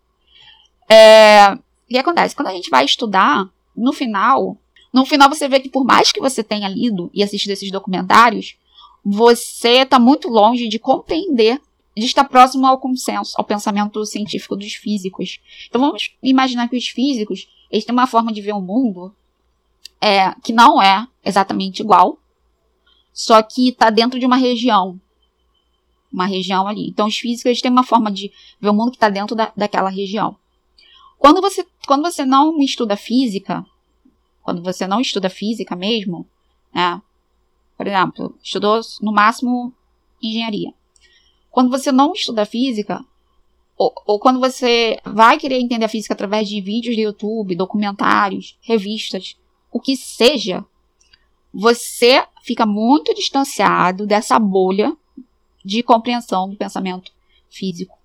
É, que acontece? Quando a gente vai estudar, no final, no final você vê que por mais que você tenha lido e assistido esses documentários, você está muito longe de compreender, de estar próximo ao consenso, ao pensamento científico dos físicos. Então vamos imaginar que os físicos eles têm uma forma de ver o mundo é, que não é exatamente igual, só que está dentro de uma região uma região ali. Então, os físicos têm uma forma de ver o mundo que está dentro da, daquela região. Quando você, quando você não estuda física, quando você não estuda física mesmo, né, por exemplo, estudou no máximo engenharia. Quando você não estuda física, ou, ou, quando você vai querer entender a física através de vídeos do YouTube, documentários, revistas, o que seja, você fica muito distanciado dessa bolha de compreensão do pensamento físico.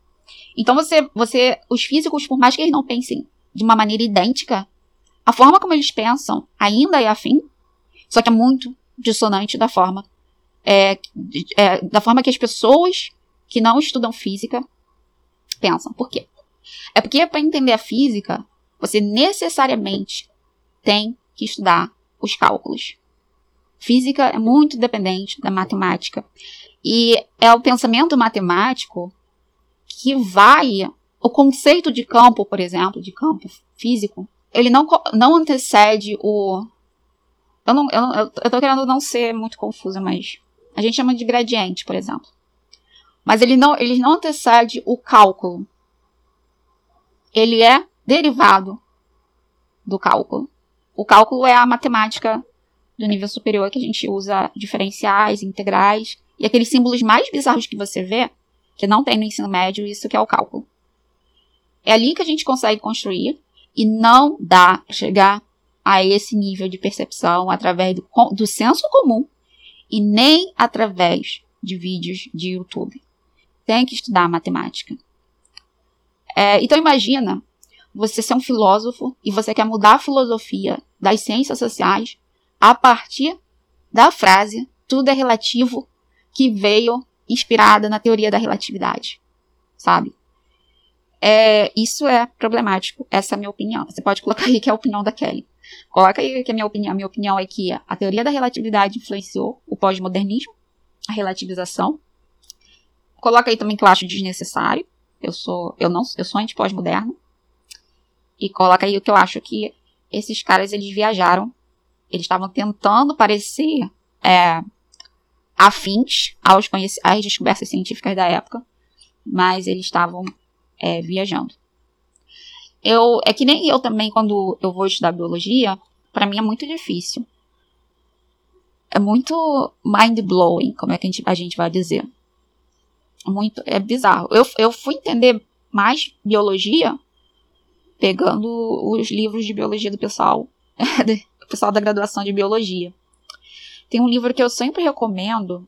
Então você, você, os físicos, por mais que eles não pensem de uma maneira idêntica, a forma como eles pensam ainda é afim, só que é muito dissonante da forma é, é, da forma que as pessoas que não estudam física pensam. Por quê? É porque para entender a física, você necessariamente tem que estudar os cálculos Física é muito dependente da matemática. E é o pensamento matemático que vai. O conceito de campo, por exemplo, de campo físico, ele não, não antecede o. Eu, não, eu, eu, tô querendo não ser muito confusa, mas. A gente chama de gradiente, por exemplo. Mas ele não, ele não antecede o cálculo. Ele é derivado do cálculo. O cálculo é a matemática do nível superior que a gente usa diferenciais, integrais e aqueles símbolos mais bizarros que você vê, que não tem no ensino médio, isso que é o cálculo. É ali que a gente consegue construir e não dá chegar a esse nível de percepção através do, do senso comum e nem através de vídeos de YouTube. Tem que estudar matemática. É, então imagina você ser um filósofo e você quer mudar a filosofia das ciências sociais a partir da frase tudo é relativo que veio inspirada na teoria da relatividade, sabe? É, isso é problemático, essa é a minha opinião. Você pode colocar aí que é a opinião da Kelly. Coloca aí que é a minha opinião. A minha opinião é que a teoria da relatividade influenciou o pós-modernismo, a relativização. Coloca aí também que eu acho desnecessário. Eu sou, eu não, eu sou anti-pós-moderno. E coloca aí o que eu acho que esses caras eles viajaram. Eles estavam tentando parecer é, afins aos às descobertas científicas da época, mas eles estavam é, viajando. Eu, é que nem eu também, quando eu vou estudar biologia, para mim é muito difícil. É muito mind-blowing, como é que a gente, a gente vai dizer. Muito, é bizarro. Eu, eu fui entender mais biologia pegando os livros de biologia do pessoal, do pessoal da graduação de biologia. Tem um livro que eu sempre recomendo,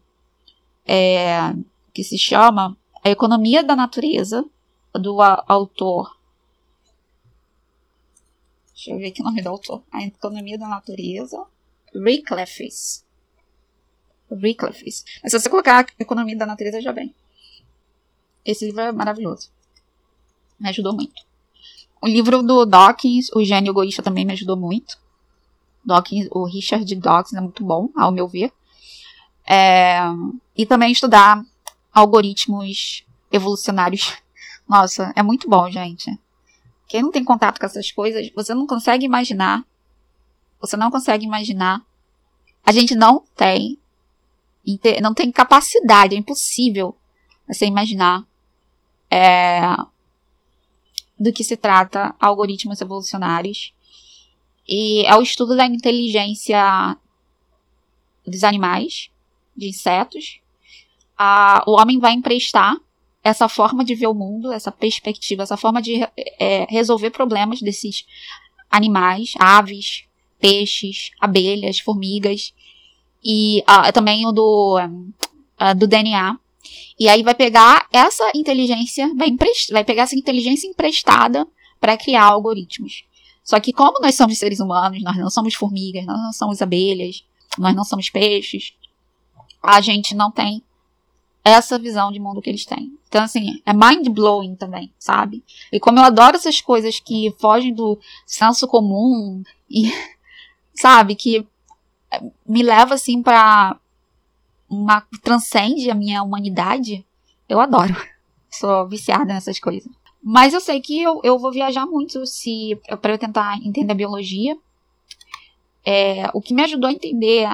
é, que se chama A Economia da Natureza, do autor. Deixa eu ver o nome do autor. A Economia da Natureza. Reclefes. Reclefes. Mas se você colocar Economia da Natureza, já vem. Esse livro é maravilhoso. Me ajudou muito. O livro do Dawkins, O Gênio Egoísta, também me ajudou muito. Dawkins, o Richard Dawkins é muito bom, ao meu ver. É, e também estudar algoritmos evolucionários. Nossa, é muito bom, gente. Quem não tem contato com essas coisas, você não consegue imaginar. Você não consegue imaginar. A gente não tem. Não tem capacidade, é impossível você imaginar é, do que se trata algoritmos evolucionários. E é o estudo da inteligência dos animais, de insetos. A, o homem vai emprestar essa forma de ver o mundo, essa perspectiva, essa forma de é, resolver problemas desses animais, aves, peixes, abelhas, formigas, e uh, também o do, uh, do DNA, e aí vai pegar essa inteligência, vai, vai pegar essa inteligência emprestada para criar algoritmos. Só que como nós somos seres humanos, nós não somos formigas, nós não somos abelhas, nós não somos peixes, a gente não tem essa visão de mundo que eles têm. Então, assim, é mind-blowing também, sabe? E como eu adoro essas coisas que fogem do senso comum e, sabe, que me leva, assim, pra uma transcende a minha humanidade, eu adoro. Sou viciada nessas coisas. Mas eu sei que eu, eu vou viajar muito se para eu tentar entender a biologia. É, o que me ajudou a entender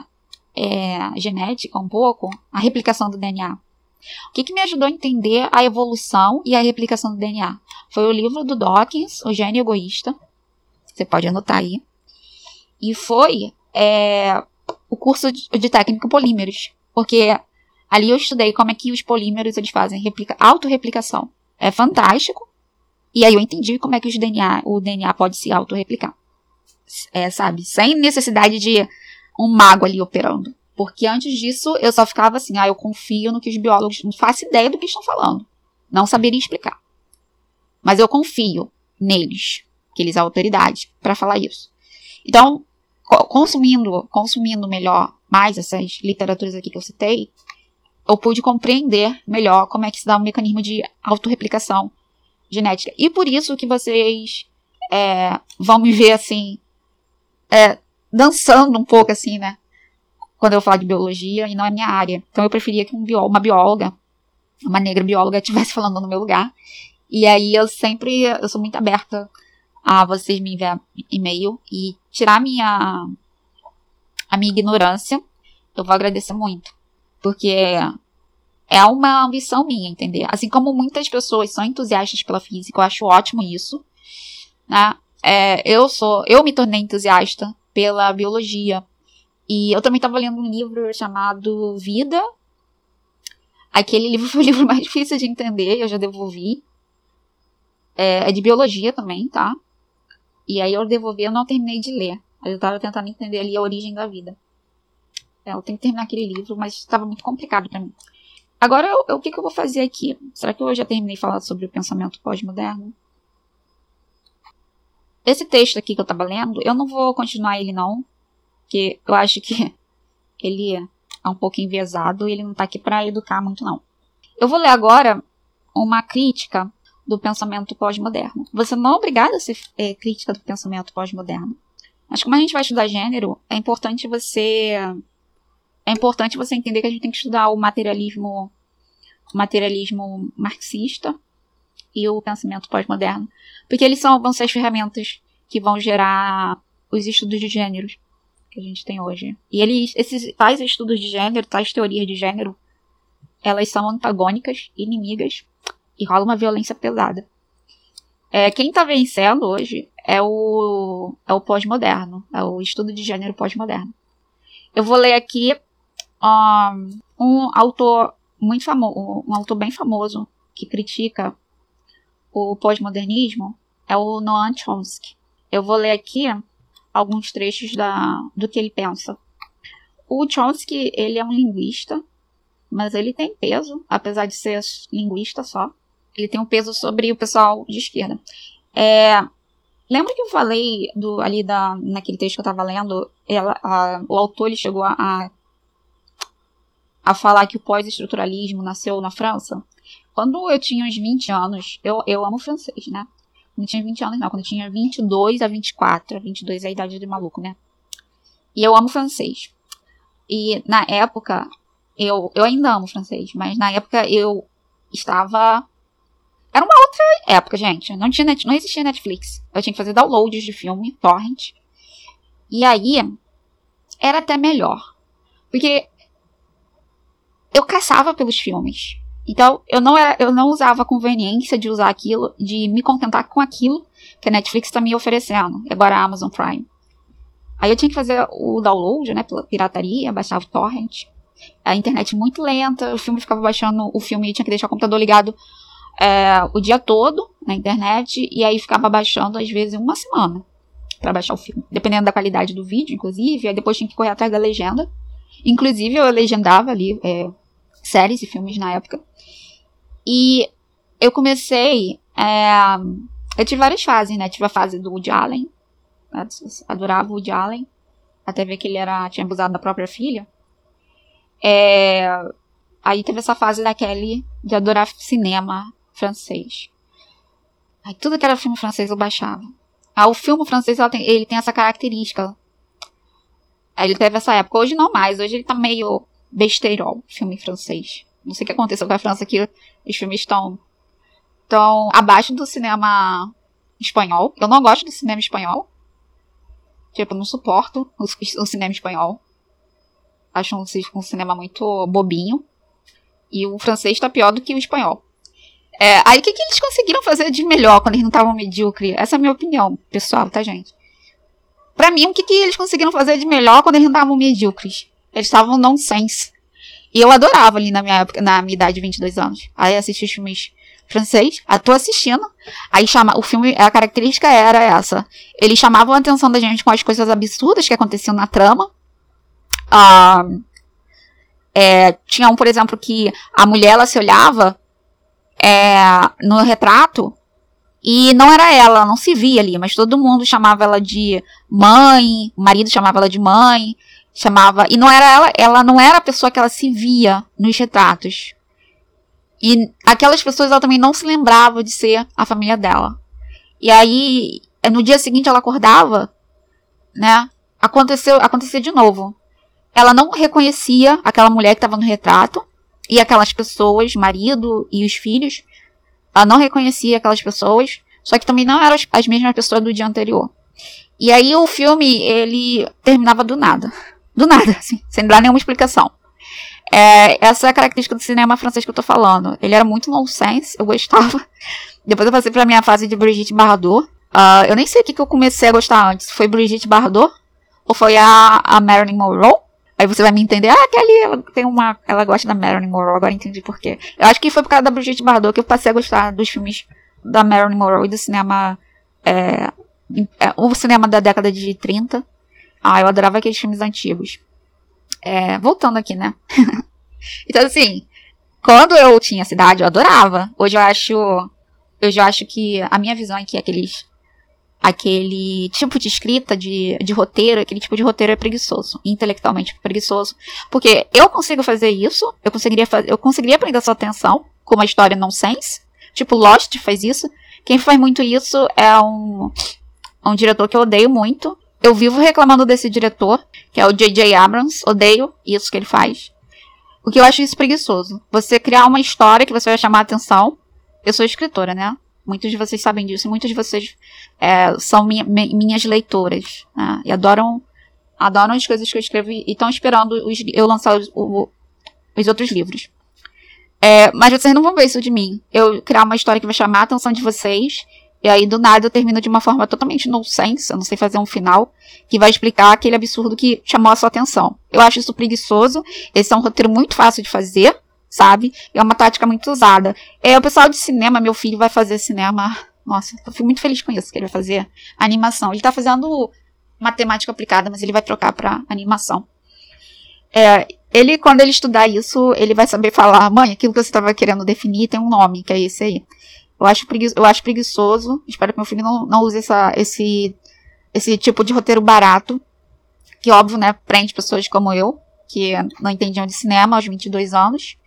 é, a genética um pouco, a replicação do DNA. O que, que me ajudou a entender a evolução e a replicação do DNA? Foi o livro do Dawkins, O Gênio Egoísta. Você pode anotar aí. E foi é, o curso de, de técnica polímeros. Porque ali eu estudei como é que os polímeros eles fazem replica, autorreplicação. É fantástico. E aí eu entendi como é que os DNA, o DNA pode se autorreplicar. É, sabe? Sem necessidade de um mago ali operando. Porque antes disso eu só ficava assim, ah, eu confio no que os biólogos não faço ideia do que estão falando. Não saberia explicar. Mas eu confio neles, que eles são autoridade para falar isso. Então, consumindo, consumindo melhor mais essas literaturas aqui que eu citei, eu pude compreender melhor como é que se dá um mecanismo de autorreplicação genética. E por isso que vocês é, vão me ver assim, é, dançando um pouco assim, né? quando eu falar de biologia e não é minha área. Então eu preferia que um bió uma bióloga, uma negra bióloga, estivesse falando no meu lugar. E aí eu sempre, eu sou muito aberta a vocês me enviar e-mail e tirar minha a minha ignorância, eu vou agradecer muito. Porque é uma ambição minha, entender? Assim como muitas pessoas são entusiastas pela física, eu acho ótimo isso. Né? É, eu sou, eu me tornei entusiasta pela biologia. E eu também estava lendo um livro chamado Vida. Aquele livro foi o livro mais difícil de entender, eu já devolvi. É, é de biologia também, tá? E aí eu devolvi, eu não terminei de ler. Eu estava tentando entender ali a origem da vida. É, eu tenho que terminar aquele livro, mas estava muito complicado para mim. Agora, eu, o que, que, eu vou fazer aqui? Será que eu já terminei de falar sobre o pensamento pós-moderno? Esse texto aqui que eu estava lendo, eu não vou continuar ele não, porque eu acho que ele é um pouco enviesado e ele não está aqui para educar muito não. Eu vou ler agora uma crítica do pensamento pós-moderno. Você não é obrigado a ser é, crítica do pensamento pós-moderno. Mas como a gente vai estudar gênero, é importante você é importante você entender que a gente tem que estudar o materialismo o materialismo marxista e o pensamento pós-moderno, porque eles são vão ser as ferramentas que vão gerar os estudos de gêneros que a gente tem hoje. E eles esses tais estudos de gênero, tais teorias de gênero, elas são antagônicas, inimigas e rola uma violência pesada. É, quem está vencendo hoje é o, é o pós-moderno, é o estudo de gênero pós-moderno. Eu vou ler aqui um, um autor muito famoso, um autor bem famoso que critica o pós-modernismo é o Noam Chomsky. Eu vou ler aqui alguns trechos da, do que ele pensa. O Chomsky, ele é um linguista, mas ele tem peso, apesar de ser linguista só ele tem um peso sobre o pessoal de esquerda. É, lembra que eu falei do, ali da, naquele texto que eu estava lendo, ela, a, o autor ele chegou a, a falar que o pós-estruturalismo nasceu na França? Quando eu tinha uns 20 anos, eu, eu amo francês, né? Eu tinha 20 anos, não, quando eu tinha 22 a 24, 22 é a idade de maluco, né? E eu amo francês. E na época, eu, eu ainda amo francês, mas na época eu estava era uma outra época, gente. Não, tinha net, não existia Netflix. Eu tinha que fazer downloads de filme, torrent. E aí, era até melhor. Porque eu caçava pelos filmes. Então, eu não, era, eu não usava a conveniência de usar aquilo, de me contentar com aquilo que a Netflix está me oferecendo. Agora a Amazon Prime. Aí eu tinha que fazer o download, né, pela pirataria, baixava o torrent. A internet muito lenta, o filme ficava baixando o filme tinha que deixar o computador ligado é, o dia todo na internet e aí ficava baixando às vezes uma semana para baixar o filme, dependendo da qualidade do vídeo, inclusive. Aí depois tinha que correr atrás da legenda. Inclusive eu legendava ali é, séries e filmes na época. E eu comecei. É, eu tive várias fases, né? Tive a fase do Woody Allen. Né? Adorava o Woody Allen. Até ver que ele era, tinha abusado da própria filha. É, aí teve essa fase da Kelly de adorar cinema francês. Aí tudo que era filme francês eu baixava. Ah, o filme francês tem, ele tem essa característica. Aí ele teve essa época. Hoje não mais. Hoje ele tá meio besteirol, filme francês. Não sei o que aconteceu com a França que os filmes estão estão abaixo do cinema espanhol. Eu não gosto do cinema espanhol. Tipo, eu não suporto o, o cinema espanhol. Acho um, um cinema muito bobinho. E o francês tá pior do que o espanhol. É, aí o que, que eles conseguiram fazer de melhor quando eles não estavam medíocres? Essa é a minha opinião, pessoal, tá, gente? Pra mim, o que, que eles conseguiram fazer de melhor quando eles não estavam medíocres? Eles estavam nonsense. E eu adorava ali na minha época, na minha idade de 22 anos. Aí assisti os filmes francês, ah, tô assistindo. Aí chama, o filme, a característica era essa. Eles chamavam a atenção da gente com as coisas absurdas que aconteciam na trama. Ah, é, tinha um, por exemplo, que a mulher ela se olhava é, no retrato e não era ela, não se via ali, mas todo mundo chamava ela de mãe, o marido chamava ela de mãe, chamava. E não era ela, ela não era a pessoa que ela se via nos retratos. E aquelas pessoas ela também não se lembrava de ser a família dela. E aí, no dia seguinte ela acordava, né? Aconteceu, acontecia de novo. ela não reconhecia aquela mulher que estava no retrato e aquelas pessoas, marido e os filhos. Ela não reconhecia aquelas pessoas, só que também não eram as, as mesmas pessoas do dia anterior. E aí o filme, ele terminava do nada. Do nada, assim, sem dar nenhuma explicação. É, essa é a característica do cinema francês que eu tô falando. Ele era muito nonsense, eu gostava. Depois eu passei pra minha fase de Brigitte Bardot. Uh, eu nem sei o que, que eu comecei a gostar antes. Foi Brigitte Bardot? Ou foi a, a Marilyn Monroe? Aí você vai me entender, ah, Kelly, ela tem uma. Ela gosta da Marilyn Monroe, agora entendi por quê. Eu acho que foi por causa da Brigitte Bardot que eu passei a gostar dos filmes da Marilyn Monroe e do cinema. É, é, o cinema da década de 30. Ah, eu adorava aqueles filmes antigos. É, voltando aqui, né? então, assim, quando eu tinha cidade, eu adorava. Hoje eu acho. Eu já acho que a minha visão é que aqueles aquele tipo de escrita, de, de roteiro, aquele tipo de roteiro é preguiçoso, intelectualmente preguiçoso. Porque eu consigo fazer isso, eu conseguiria, fazer, eu conseguiria prender sua atenção com uma história nonsense. Tipo, Lost faz isso. Quem faz muito isso é um, um diretor que eu odeio muito. Eu vivo reclamando desse diretor, que é o J.J. Abrams. Odeio isso que ele faz. O que eu acho isso preguiçoso. Você criar uma história que você vai chamar a atenção. Eu sou escritora, né? Muitos de vocês sabem disso. Muitos de vocês é, são minha, minhas leitoras. Né? E adoram, adoram as coisas que eu escrevo e estão esperando os, eu lançar os, o, os outros livros. É, mas vocês não vão ver isso de mim. Eu criar uma história que vai chamar a atenção de vocês. E aí, do nada, eu termino de uma forma totalmente nonsense. Eu não sei fazer um final. Que vai explicar aquele absurdo que chamou a sua atenção. Eu acho isso preguiçoso. Esse é um roteiro muito fácil de fazer sabe? É uma tática muito usada. É, o pessoal de cinema, meu filho vai fazer cinema. Nossa, eu fui muito feliz com isso, que ele vai fazer animação. Ele tá fazendo matemática aplicada, mas ele vai trocar para animação. É, ele, quando ele estudar isso, ele vai saber falar, mãe, aquilo que você estava querendo definir tem um nome, que é esse aí. Eu acho, pregui eu acho preguiçoso. Espero que meu filho não, não use essa, esse, esse tipo de roteiro barato. Que, óbvio, né, prende pessoas como eu, que não entendiam de cinema aos 22 anos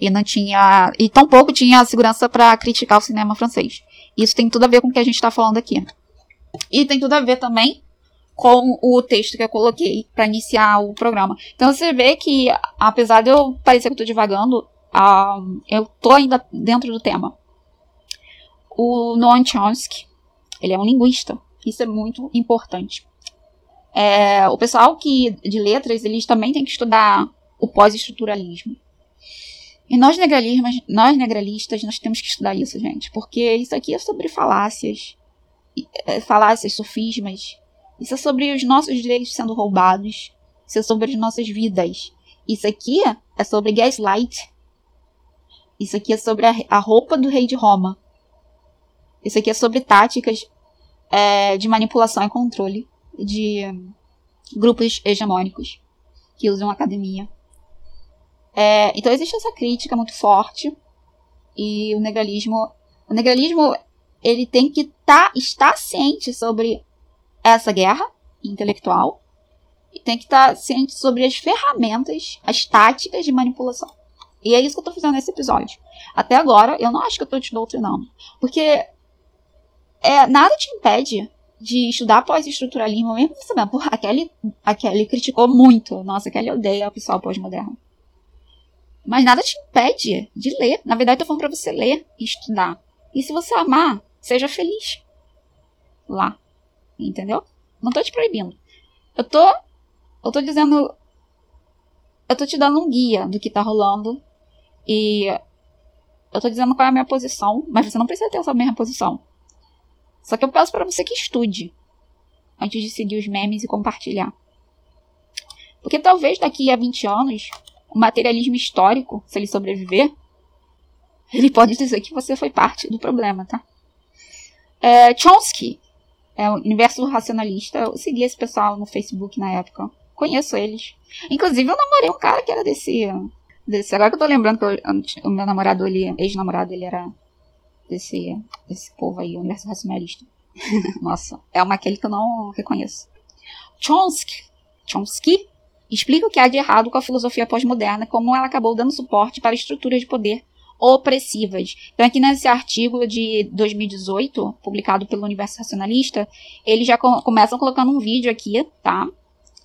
e não tinha e tampouco tinha segurança para criticar o cinema francês. Isso tem tudo a ver com o que a gente está falando aqui. E tem tudo a ver também com o texto que eu coloquei para iniciar o programa. Então você vê que, apesar de eu parecer que eu tô divagando, eu tô ainda dentro do tema. O Noam Chomsky, ele é um linguista. Isso é muito importante. É, o pessoal que de letras, eles também têm que estudar o pós-estruturalismo. E nós negralistas, nós negralistas, nós temos que estudar isso, gente, porque isso aqui é sobre falácias, é, falácias, sofismas. Isso é sobre os nossos direitos sendo roubados. Isso é sobre as nossas vidas. Isso aqui é sobre gaslight. Isso aqui é sobre a, a roupa do rei de Roma. Isso aqui é sobre táticas é, de manipulação e controle de grupos hegemônicos que usam academia é, então existe essa crítica muito forte e o negralismo, o negralismo ele tem que tá, estar ciente sobre essa guerra intelectual e tem que estar tá ciente sobre as ferramentas, as táticas de manipulação. E é isso que eu tô fazendo nesse episódio. Até agora, eu não acho que eu tô te doutrinando. Porque é, nada te impede de estudar pós-estruturalismo, mesmo você sabendo, porra, a Kelly, a Kelly criticou muito. Nossa, a Kelly odeia o pessoal pós-moderno. Mas nada te impede de ler. Na verdade, tô falando pra você ler e estudar. E se você amar, seja feliz. Lá. Entendeu? Não tô te proibindo. Eu tô. Eu tô dizendo. Eu tô te dando um guia do que tá rolando. E. Eu tô dizendo qual é a minha posição. Mas você não precisa ter essa mesma posição. Só que eu peço para você que estude. Antes de seguir os memes e compartilhar. Porque talvez daqui a 20 anos o materialismo histórico, se ele sobreviver, ele pode dizer que você foi parte do problema, tá? É, Chomsky é o universo racionalista. Eu segui esse pessoal no Facebook na época. Conheço eles. Inclusive, eu namorei um cara que era desse. desse agora que eu tô lembrando que eu, o meu namorado, ele, ex-namorado, ele era desse, desse povo aí, universo racionalista. Nossa, é uma aquele que eu não reconheço. Chomsky. Chomsky Explica o que há de errado com a filosofia pós-moderna, como ela acabou dando suporte para estruturas de poder opressivas. Então, aqui nesse artigo de 2018, publicado pelo Universo Racionalista, eles já co começam colocando um vídeo aqui, tá?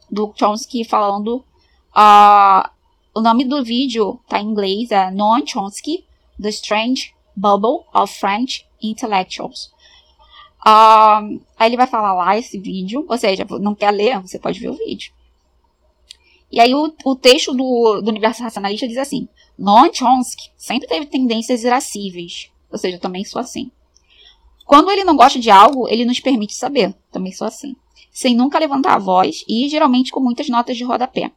Do Chomsky falando Uh, o nome do vídeo tá em inglês, é Noam Chomsky, The Strange Bubble of French Intellectuals. Uh, aí ele vai falar lá esse vídeo, ou seja, não quer ler, você pode ver o vídeo. E aí o, o texto do, do universo racionalista diz assim, Noam Chomsky sempre teve tendências irascíveis, ou seja, também sou assim. Quando ele não gosta de algo, ele nos permite saber, também sou assim. Sem nunca levantar a voz e geralmente com muitas notas de rodapé.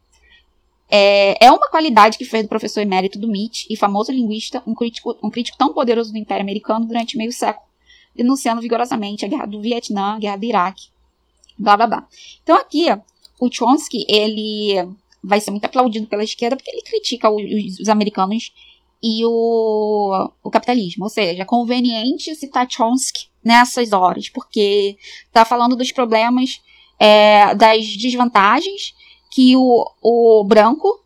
É, é uma qualidade que fez do professor emérito do MIT e famoso linguista um crítico, um crítico tão poderoso do Império Americano durante meio século, denunciando vigorosamente a guerra do Vietnã, a guerra do Iraque, blá blá blá. Então aqui, o Chomsky, ele vai ser muito aplaudido pela esquerda porque ele critica os, os americanos e o, o, capitalismo. Ou seja, é conveniente citar Chomsky nessas horas, porque está falando dos problemas, é, das desvantagens que o, o branco,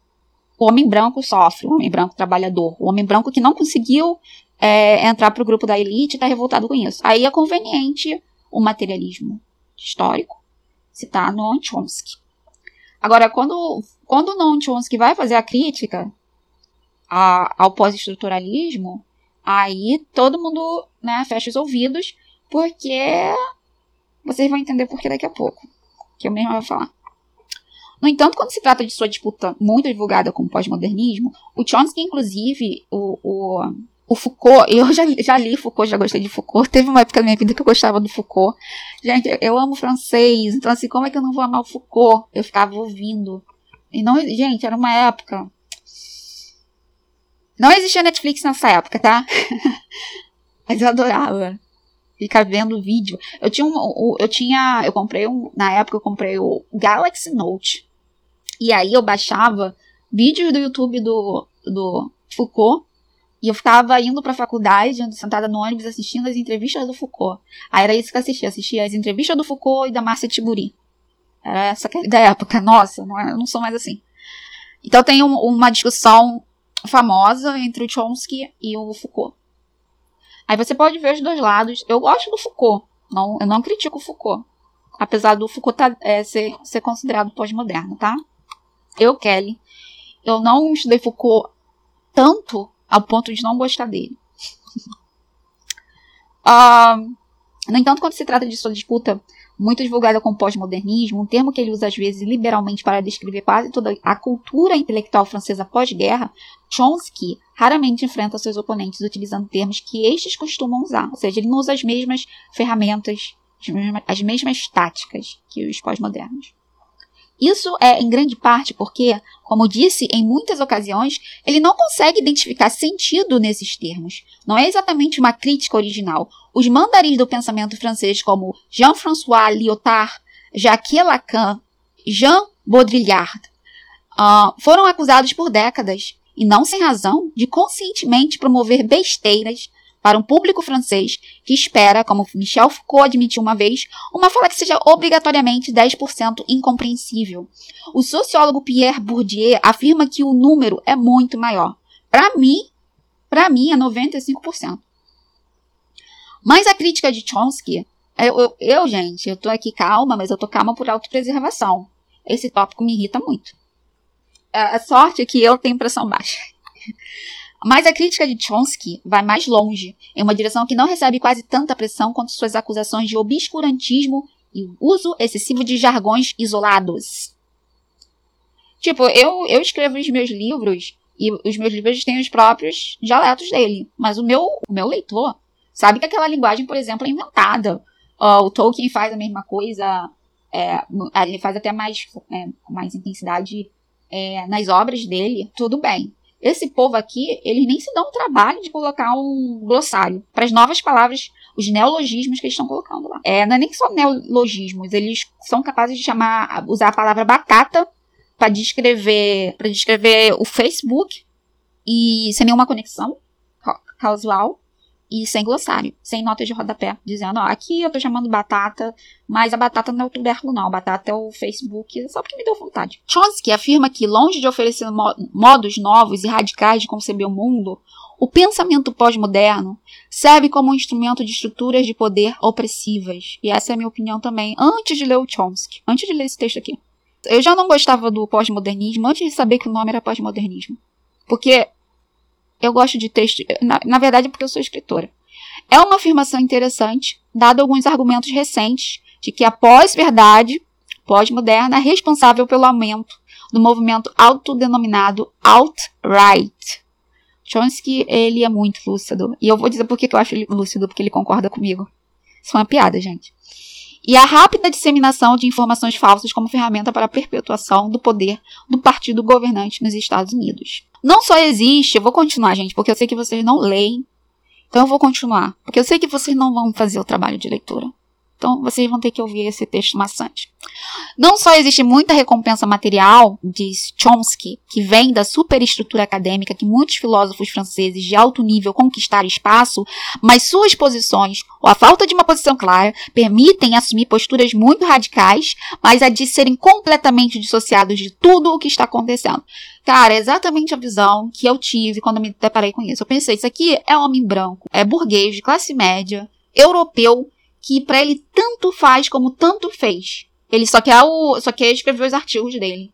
o homem branco sofre, o homem branco trabalhador, o homem branco que não conseguiu é, entrar para o grupo da elite está revoltado com isso. Aí é conveniente o materialismo histórico citar no Chomsky. Agora, quando, quando o Noam Chomsky vai fazer a crítica a, ao pós-estruturalismo, aí todo mundo né, fecha os ouvidos, porque vocês vão entender por que daqui a pouco, que eu mesma vou falar. No entanto, quando se trata de sua disputa muito divulgada com o pós-modernismo, o Chomsky, inclusive, o, o, o Foucault, eu já, já li Foucault, já gostei de Foucault, teve uma época da minha vida que eu gostava do Foucault. Gente, eu amo francês, então assim, como é que eu não vou amar o Foucault? Eu ficava ouvindo. E não, gente, era uma época. Não existia Netflix nessa época, tá? Mas eu adorava ficar vendo vídeo. Eu tinha um, eu tinha, eu comprei um, na época eu comprei o Galaxy Note. E aí eu baixava vídeos do YouTube do, do Foucault e eu ficava indo pra faculdade, sentada no ônibus, assistindo as entrevistas do Foucault. Aí era isso que eu assistia. Assistia as entrevistas do Foucault e da Márcia Tiburi. Era essa da época. Nossa, não, é, eu não sou mais assim. Então tem um, uma discussão famosa entre o Chomsky e o Foucault. Aí você pode ver os dois lados. Eu gosto do Foucault. Não, eu não critico o Foucault. Apesar do Foucault tá, é, ser, ser considerado pós-moderno, tá? Eu, Kelly, eu não estudei Foucault tanto ao ponto de não gostar dele. uh, no entanto, quando se trata de sua disputa muito divulgada com pós-modernismo, um termo que ele usa às vezes liberalmente para descrever quase toda a cultura intelectual francesa pós-guerra, Chomsky raramente enfrenta seus oponentes utilizando termos que estes costumam usar, ou seja, ele não usa as mesmas ferramentas, as mesmas, as mesmas táticas que os pós-modernos. Isso é em grande parte porque, como disse em muitas ocasiões, ele não consegue identificar sentido nesses termos. Não é exatamente uma crítica original. Os mandarins do pensamento francês, como Jean-François Lyotard, Jacques Lacan, Jean Baudrillard, uh, foram acusados por décadas, e não sem razão, de conscientemente promover besteiras para um público francês que espera, como Michel Foucault admitiu uma vez, uma fala que seja obrigatoriamente 10% incompreensível. O sociólogo Pierre Bourdieu afirma que o número é muito maior. Para mim, para mim é 95%. Mas a crítica de Chomsky, eu, eu, eu, gente, eu tô aqui calma, mas eu tô calma por autopreservação. Esse tópico me irrita muito. A sorte é que eu tenho pressão baixa. Mas a crítica de Chomsky vai mais longe, em uma direção que não recebe quase tanta pressão quanto suas acusações de obscurantismo e uso excessivo de jargões isolados. Tipo, eu, eu escrevo os meus livros e os meus livros têm os próprios dialetos dele, mas o meu, o meu leitor sabe que aquela linguagem, por exemplo, é inventada. Uh, o Tolkien faz a mesma coisa, é, ele faz até mais, é, mais intensidade é, nas obras dele, tudo bem. Esse povo aqui, eles nem se dão o trabalho de colocar um glossário para as novas palavras, os neologismos que eles estão colocando lá. É, não é nem só neologismos, eles são capazes de chamar, usar a palavra batata para descrever, para descrever o Facebook e sem nenhuma conexão causal e sem glossário, sem notas de rodapé, dizendo, ó, aqui eu tô chamando batata, mas a batata não é o tubérculo não, a batata é o Facebook, só porque me deu vontade. Chomsky afirma que, longe de oferecer modos novos e radicais de conceber o mundo, o pensamento pós-moderno serve como um instrumento de estruturas de poder opressivas. E essa é a minha opinião também, antes de ler o Chomsky, antes de ler esse texto aqui. Eu já não gostava do pós-modernismo antes de saber que o nome era pós-modernismo. Porque eu gosto de texto. Na, na verdade, porque eu sou escritora. É uma afirmação interessante, dado alguns argumentos recentes de que a pós-verdade, pós-moderna, é responsável pelo aumento do movimento autodenominado alt-right. Chomsky, ele é muito lúcido. E eu vou dizer por que eu acho ele lúcido, porque ele concorda comigo. Isso é uma piada, gente. E a rápida disseminação de informações falsas como ferramenta para a perpetuação do poder do partido governante nos Estados Unidos. Não só existe, eu vou continuar, gente, porque eu sei que vocês não leem. Então eu vou continuar, porque eu sei que vocês não vão fazer o trabalho de leitura. Então vocês vão ter que ouvir esse texto maçante. Não só existe muita recompensa material, diz Chomsky, que vem da superestrutura acadêmica que muitos filósofos franceses de alto nível conquistaram espaço, mas suas posições, ou a falta de uma posição clara, permitem assumir posturas muito radicais, mas a de serem completamente dissociados de tudo o que está acontecendo. Cara, é exatamente a visão que eu tive quando me deparei com isso. Eu pensei, isso aqui é homem branco, é burguês de classe média, europeu, que para ele tanto faz como tanto fez. Ele só quer, o, só quer escrever os artigos dele.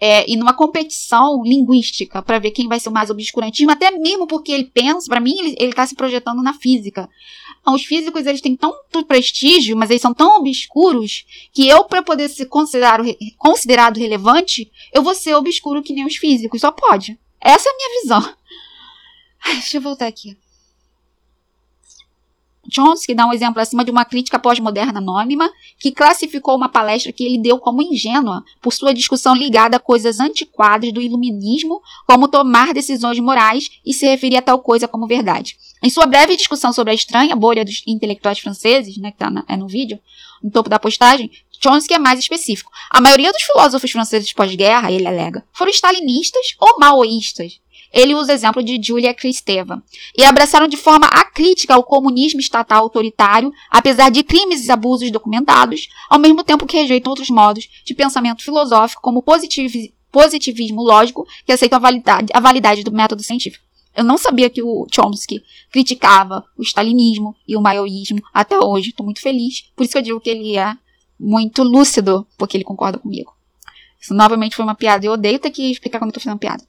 É, e numa competição linguística para ver quem vai ser o mais obscurantismo, até mesmo porque ele pensa, para mim, ele, está se projetando na física. Os físicos eles têm tanto prestígio, mas eles são tão obscuros que eu, para poder ser considerado, considerado relevante, eu vou ser obscuro que nem os físicos. Só pode. Essa é a minha visão. Ai, deixa eu voltar aqui. Chomsky dá um exemplo acima de uma crítica pós-moderna anônima que classificou uma palestra que ele deu como ingênua por sua discussão ligada a coisas antiquadas do iluminismo, como tomar decisões morais e se referir a tal coisa como verdade. Em sua breve discussão sobre a estranha bolha dos intelectuais franceses, né, que está é no vídeo, no topo da postagem, Chomsky é mais específico. A maioria dos filósofos franceses pós-guerra, ele alega, foram stalinistas ou maoístas, ele usa o exemplo de Julia Kristeva. E abraçaram de forma acrítica o comunismo estatal autoritário, apesar de crimes e abusos documentados, ao mesmo tempo que rejeitam outros modos de pensamento filosófico, como o positivismo lógico, que aceitam a validade, a validade do método científico. Eu não sabia que o Chomsky criticava o stalinismo e o maoísmo até hoje. Estou muito feliz. Por isso que eu digo que ele é muito lúcido, porque ele concorda comigo. Isso novamente foi uma piada. Eu odeio ter que explicar quando estou fazendo piada.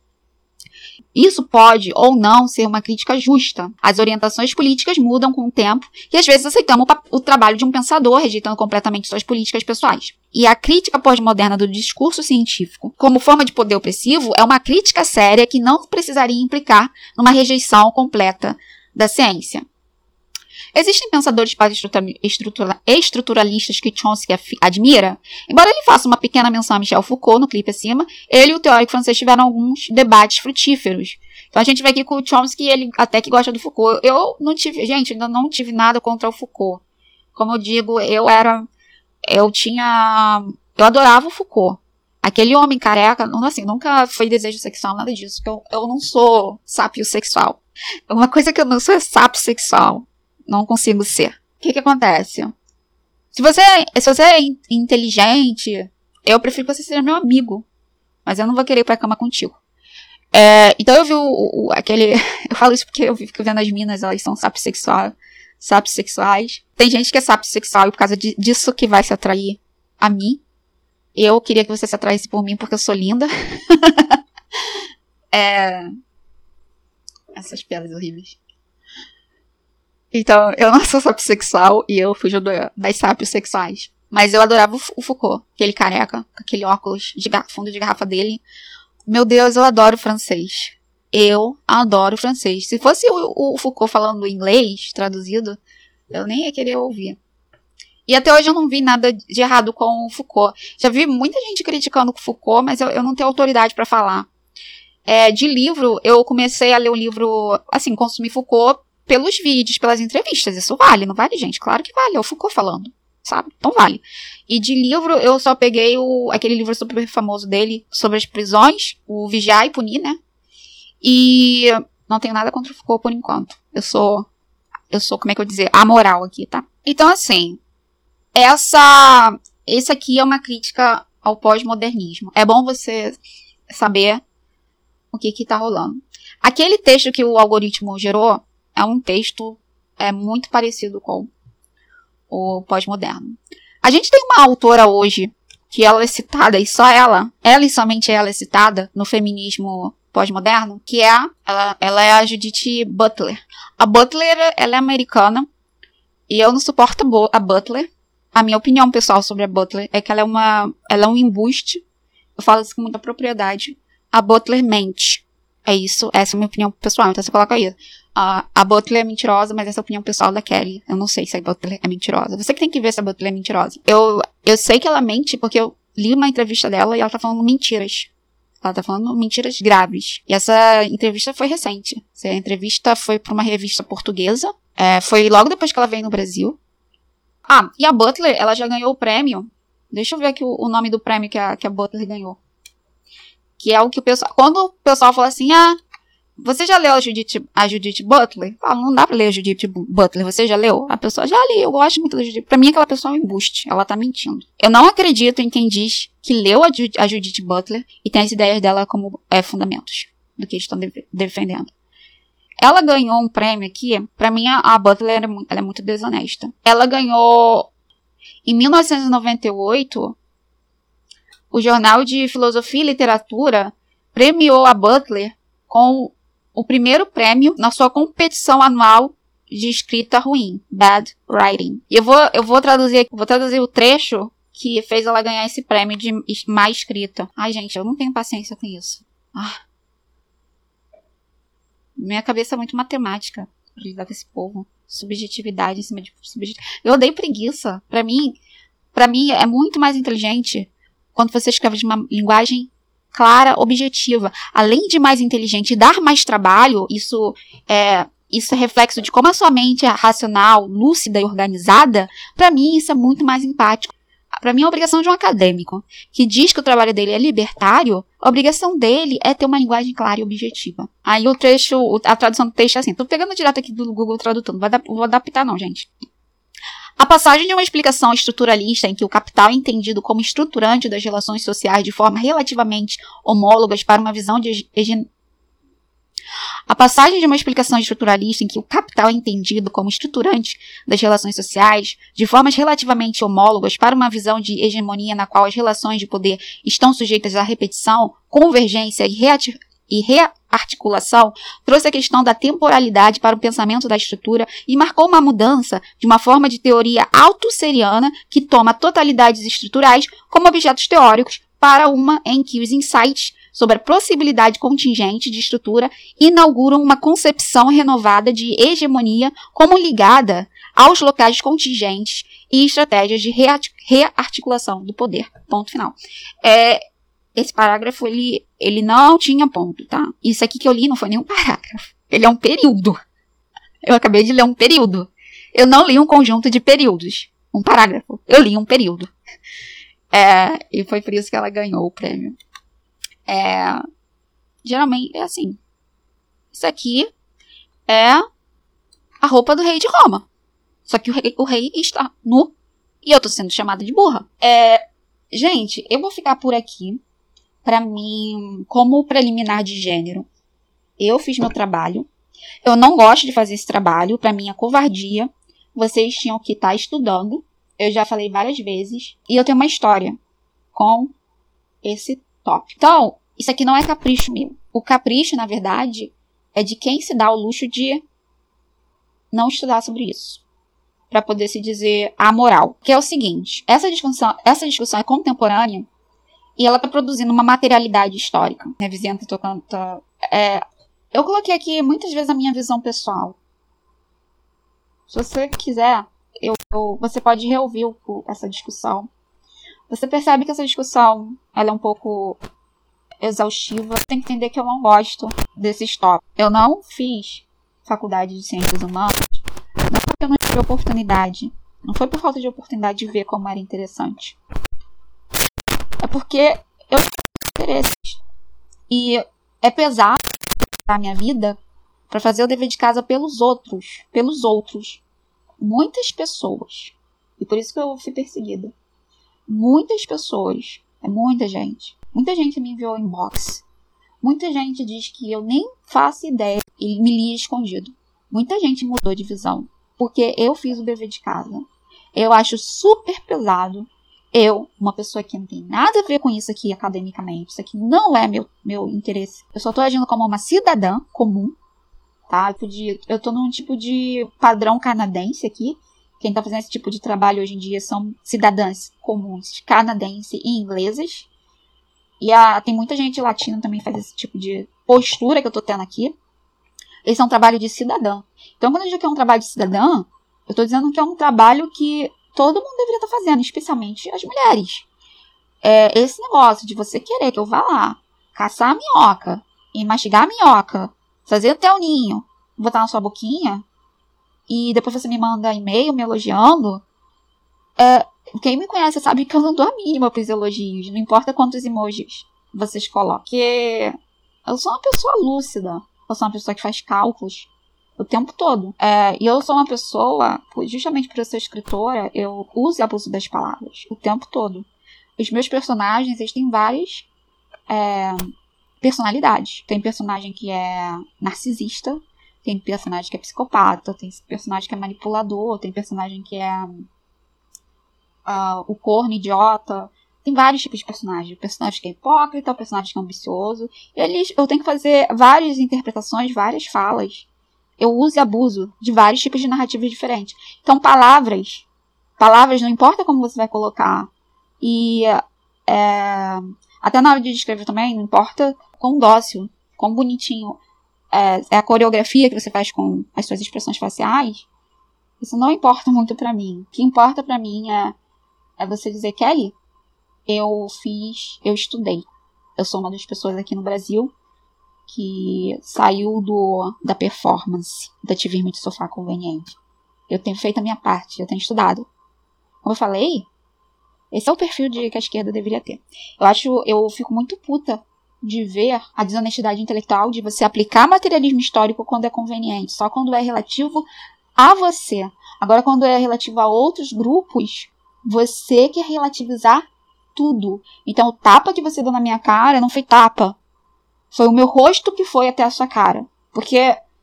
Isso pode ou não ser uma crítica justa. As orientações políticas mudam com o tempo e às vezes aceitamos o, trabalho de um pensador, rejeitando completamente suas políticas pessoais. E a crítica pós-moderna do discurso científico, como forma de poder opressivo, é uma crítica séria que não precisaria implicar numa rejeição completa da ciência. Existem pensadores estruturalistas que Chomsky admira? Embora ele faça uma pequena menção a Michel Foucault no clipe acima, ele e o teórico francês tiveram alguns debates frutíferos. Então a gente vai aqui com o Chomsky, ele até que gosta do Foucault. Eu não tive, gente, ainda não tive nada contra o Foucault. Como eu digo, eu era, eu tinha, eu adorava o Foucault. Aquele homem careca, assim, nunca foi desejo sexual, nada disso. Eu, eu não sou sápio sexual. Uma coisa que eu não sou é sápio sexual não consigo ser. O que que acontece? Se você, se você é inteligente, eu prefiro que você seja meu amigo. Mas eu não vou querer ir pra cama contigo. É, então eu vi o, o, aquele. Eu falo isso porque eu fico vendo as minas, elas são sapsexuais. Sapsexuais. Tem gente que é sapsexual e por causa de, disso que vai se atrair a mim. Eu queria que você se atraísse por mim porque eu sou linda. é, essas piadas horríveis. Então, eu não sou sapsexual e eu fujo do, das sábios sexuais. Mas eu adorava o Foucault, aquele careca, com aquele óculos de fundo de garrafa dele. Meu Deus, eu adoro francês. Eu adoro francês. Se fosse o, o Foucault falando inglês, traduzido, eu nem ia querer ouvir. E até hoje eu não vi nada de errado com o Foucault. Já vi muita gente criticando o Foucault, mas eu, eu não tenho autoridade para falar. É, de livro, eu comecei a ler o livro, assim, consumir Foucault pelos vídeos, pelas entrevistas. Isso vale, não vale, gente? Claro que vale. É o Foucault falando, sabe? Então vale. E de livro, eu só peguei o, aquele livro super famoso dele sobre as prisões, o Vigiar e Punir, né? E não tenho nada contra o Foucault por enquanto. Eu sou, eu sou, como é que eu dizer, amoral aqui, tá? Então, assim, essa, esse aqui é uma crítica ao pós-modernismo. É bom você saber o que que tá rolando. Aquele texto que o algoritmo gerou, é um texto é muito parecido com o pós-moderno. A gente tem uma autora hoje que ela é citada, e só ela, ela e somente ela é citada no feminismo pós-moderno, que é a, ela, ela é a Judith Butler. A Butler, ela é americana, e eu não suporto a Butler. A minha opinião pessoal sobre a Butler é que ela é uma, ela é um embuste. Eu falo isso com muita propriedade. A Butler mente. É isso, essa é a minha opinião pessoal, então você coloca aí. A, Butler é mentirosa, mas essa é a opinião pessoal da Kelly. Eu não sei se a Butler é mentirosa. Você que tem que ver se a Butler é mentirosa. Eu, eu sei que ela mente porque eu li uma entrevista dela e ela tá falando mentiras. Ela tá falando mentiras graves. E essa entrevista foi recente. Essa entrevista foi para uma revista portuguesa. É, foi logo depois que ela veio no Brasil. Ah, e a Butler, ela já ganhou o prêmio. Deixa eu ver aqui o, o nome do prêmio que a, que a Butler ganhou. Que é o que o pessoal. Quando o pessoal fala assim, ah, você já leu a Judith, a Judith Butler? Ah, não dá pra ler a Judith Butler. Você já leu? A pessoa já li, eu gosto muito da Judith. Pra mim, aquela pessoa é um embuste. Ela tá mentindo. Eu não acredito em quem diz que leu a, Jud a Judith Butler e tem as ideias dela como é, fundamentos do que estão de defendendo. Ela ganhou um prêmio aqui. Pra mim, a, Butler é muito, é muito desonesta. Ela ganhou. Em 1998, o Jornal de Filosofia e Literatura premiou a Butler com o primeiro prêmio na sua competição anual de escrita ruim, bad writing. E eu vou, eu vou traduzir, vou traduzir o trecho que fez ela ganhar esse prêmio de má escrita. Ai, gente, eu não tenho paciência com isso. Ah. Minha cabeça é muito matemática pra lidar com esse povo. Subjetividade em cima de subjetividade. Eu odeio preguiça. Para mim, para mim é muito mais inteligente quando você escreve de uma linguagem clara, objetiva. Além de mais inteligente dar mais trabalho, isso é, isso é reflexo de como a sua mente é racional, lúcida e organizada, para mim isso é muito mais empático. Para mim, a obrigação de um acadêmico que diz que o trabalho dele é libertário, a obrigação dele é ter uma linguagem clara e objetiva. Aí o trecho, a tradução do texto é assim, tô pegando direto aqui do Google Tradutor, não vou adaptar não, gente. A passagem de uma explicação estruturalista em que o capital é entendido como estruturante das relações sociais de forma relativamente homólogas para uma visão de a passagem de uma explicação estruturalista em que o capital é entendido como estruturante das relações sociais, de formas relativamente homólogas, para uma visão de hegemonia na qual as relações de poder estão sujeitas à repetição, convergência e e rearticulação, trouxe a questão da temporalidade para o pensamento da estrutura e marcou uma mudança de uma forma de teoria autosseriana que toma totalidades estruturais como objetos teóricos para uma em que os insights sobre a possibilidade contingente de estrutura inauguram uma concepção renovada de hegemonia como ligada aos locais contingentes e estratégias de rearticulação do poder. Ponto final. É, esse parágrafo, ele, ele não tinha ponto, tá? Isso aqui que eu li não foi nenhum parágrafo. Ele é um período. Eu acabei de ler um período. Eu não li um conjunto de períodos. Um parágrafo. Eu li um período. É, e foi por isso que ela ganhou o prêmio. É, geralmente é assim. Isso aqui é a roupa do rei de Roma. Só que o rei, o rei está nu e eu tô sendo chamada de burra. É, gente, eu vou ficar por aqui para mim, como preliminar de gênero, eu fiz meu trabalho. Eu não gosto de fazer esse trabalho, para mim é covardia. Vocês tinham que estar tá estudando. Eu já falei várias vezes. E eu tenho uma história com esse tópico. Então, isso aqui não é capricho meu. O capricho, na verdade, é de quem se dá o luxo de não estudar sobre isso. Para poder se dizer amoral. Que é o seguinte: essa discussão, essa discussão é contemporânea e ela tá produzindo uma materialidade histórica. Minha vizinha tá tocando. Tá, é, eu coloquei aqui muitas vezes a minha visão pessoal. Se você quiser, eu, eu, você pode reouvir o, essa discussão. Você percebe que essa discussão ela é um pouco exaustiva. Tem que entender que eu não gosto desses tópicos. Eu não fiz faculdade de ciências humanas. Não porque eu não tive oportunidade. Não foi por falta de oportunidade de ver como era interessante é porque eu tenho interesses. E é pesado a minha vida para fazer o dever de casa pelos outros, pelos outros. Muitas pessoas. E por isso que eu fui perseguida. Muitas pessoas, é muita gente. Muita gente me enviou inbox. Muita gente diz que eu nem faço ideia e me lia escondido. Muita gente mudou de visão porque eu fiz o dever de casa. Eu acho super pesado Eu, uma pessoa que não tem nada a ver com isso aqui academicamente, isso aqui não é meu, meu interesse. Eu só tô agindo como uma cidadã comum, tá? Eu, podia, eu tô num tipo de padrão canadense aqui. Quem tá fazendo esse tipo de trabalho hoje em dia são cidadãs comuns canadenses e inglesas. E a, tem muita gente latina também faz esse tipo de postura que eu tô tendo aqui. Esse é um trabalho de cidadã. Então, quando eu digo que é um trabalho de cidadã, eu tô dizendo que é um trabalho que todo mundo deveria estar tá fazendo, especialmente as mulheres. É esse negócio de você querer que eu vá lá, caçar a minhoca e mastigar a minhoca, fazer o ninho, botar na sua boquinha, e depois você me manda e-mail me elogiando, é, quem me conhece sabe que eu não dou a mínima pros elogios, não importa quantos emojis vocês colocam. Porque eu sou uma pessoa lúcida, eu sou uma pessoa que faz cálculos o tempo todo. É, e eu sou uma pessoa, justamente por eu ser escritora, eu uso e abuso das palavras o tempo todo. Os meus personagens, eles têm várias é, personalidades. Tem personagem que é narcisista, tem personagem que é psicopata, tem personagem que é manipulador, tem personagem que é uh, o corno idiota. Tem vários tipos de personagem. O personagem que é hipócrita, o personagem que é ambicioso. Eles, eu tenho que fazer várias interpretações, várias falas. Eu uso e abuso de vários tipos de narrativas diferentes. Então, palavras. Palavras, não importa como você vai colocar. E é, até na hora de descrever também, não importa quão dócil, quão bonitinho é, é, a coreografia que você faz com as suas expressões faciais. Isso não importa muito para mim. O que importa para mim é, é você dizer, Kelly, eu fiz, eu estudei. Eu sou uma das pessoas aqui no Brasil que saiu do da performance da ativismo de sofá conveniente. Eu tenho feito a minha parte, eu tenho estudado. Como eu falei, esse é o perfil de que a esquerda deveria ter. Eu acho, eu fico muito puta de ver a desonestidade intelectual de você aplicar materialismo histórico quando é conveniente, só quando é relativo a você. Agora, quando é relativo a outros grupos, você quer relativizar tudo. Então, o tapa que você deu na minha cara não foi tapa. Foi o meu rosto que foi até a sua cara. Porque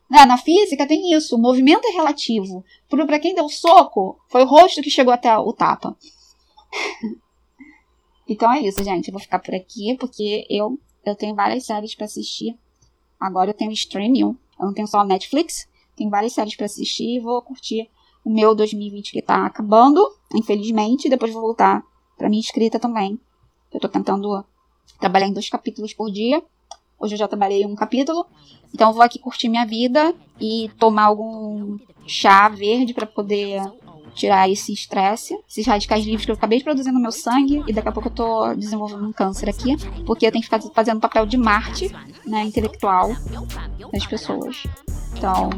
né, na física tem isso, o movimento é relativo. Para quem deu soco, foi o rosto que chegou até o tapa. então é isso, gente. Eu vou ficar por aqui porque eu, eu tenho várias séries para assistir. Agora eu tenho streaming, eu não tenho só Netflix. Tem várias séries para assistir e vou curtir o meu 2020 que tá acabando, infelizmente. Depois vou voltar pra minha escrita também. Eu tô tentando trabalhar em dois capítulos por dia. Hoje eu já trabalhei um capítulo. Então eu vou aqui curtir minha vida e tomar algum chá verde para poder tirar esse estresse, esses radicais livres que eu acabei de produzir no meu sangue e daqui a pouco eu tô desenvolvendo um câncer aqui, porque eu tenho que ficar fazendo papel de Marte, né, intelectual das pessoas. Então,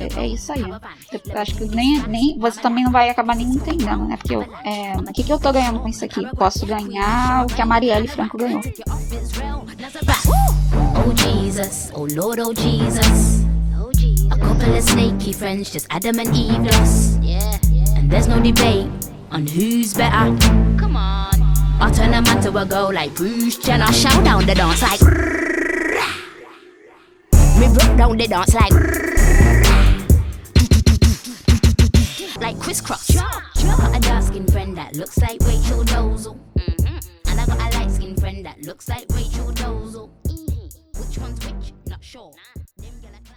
é, é, isso aí. Eu acho que nem, nem você também não vai acabar nem entendendo, né? Porque eu, é, o que, que eu tô ganhando com isso aqui? Posso ganhar o que a Marielle Franco ganhou. Oh Jesus, oh Lord, oh Jesus. A couple of snaky friends, just Adam and Eve lost. Yeah, and there's no debate on who's better. Come on. I turn a man to a girl like Bruce Jenner. Shout down the dance like. Me broke down the dance like. like crisscross. Got a dark skin friend that looks like Rachel Dozel. Mm-hmm. And I got a light skin friend that looks like Rachel Dozel.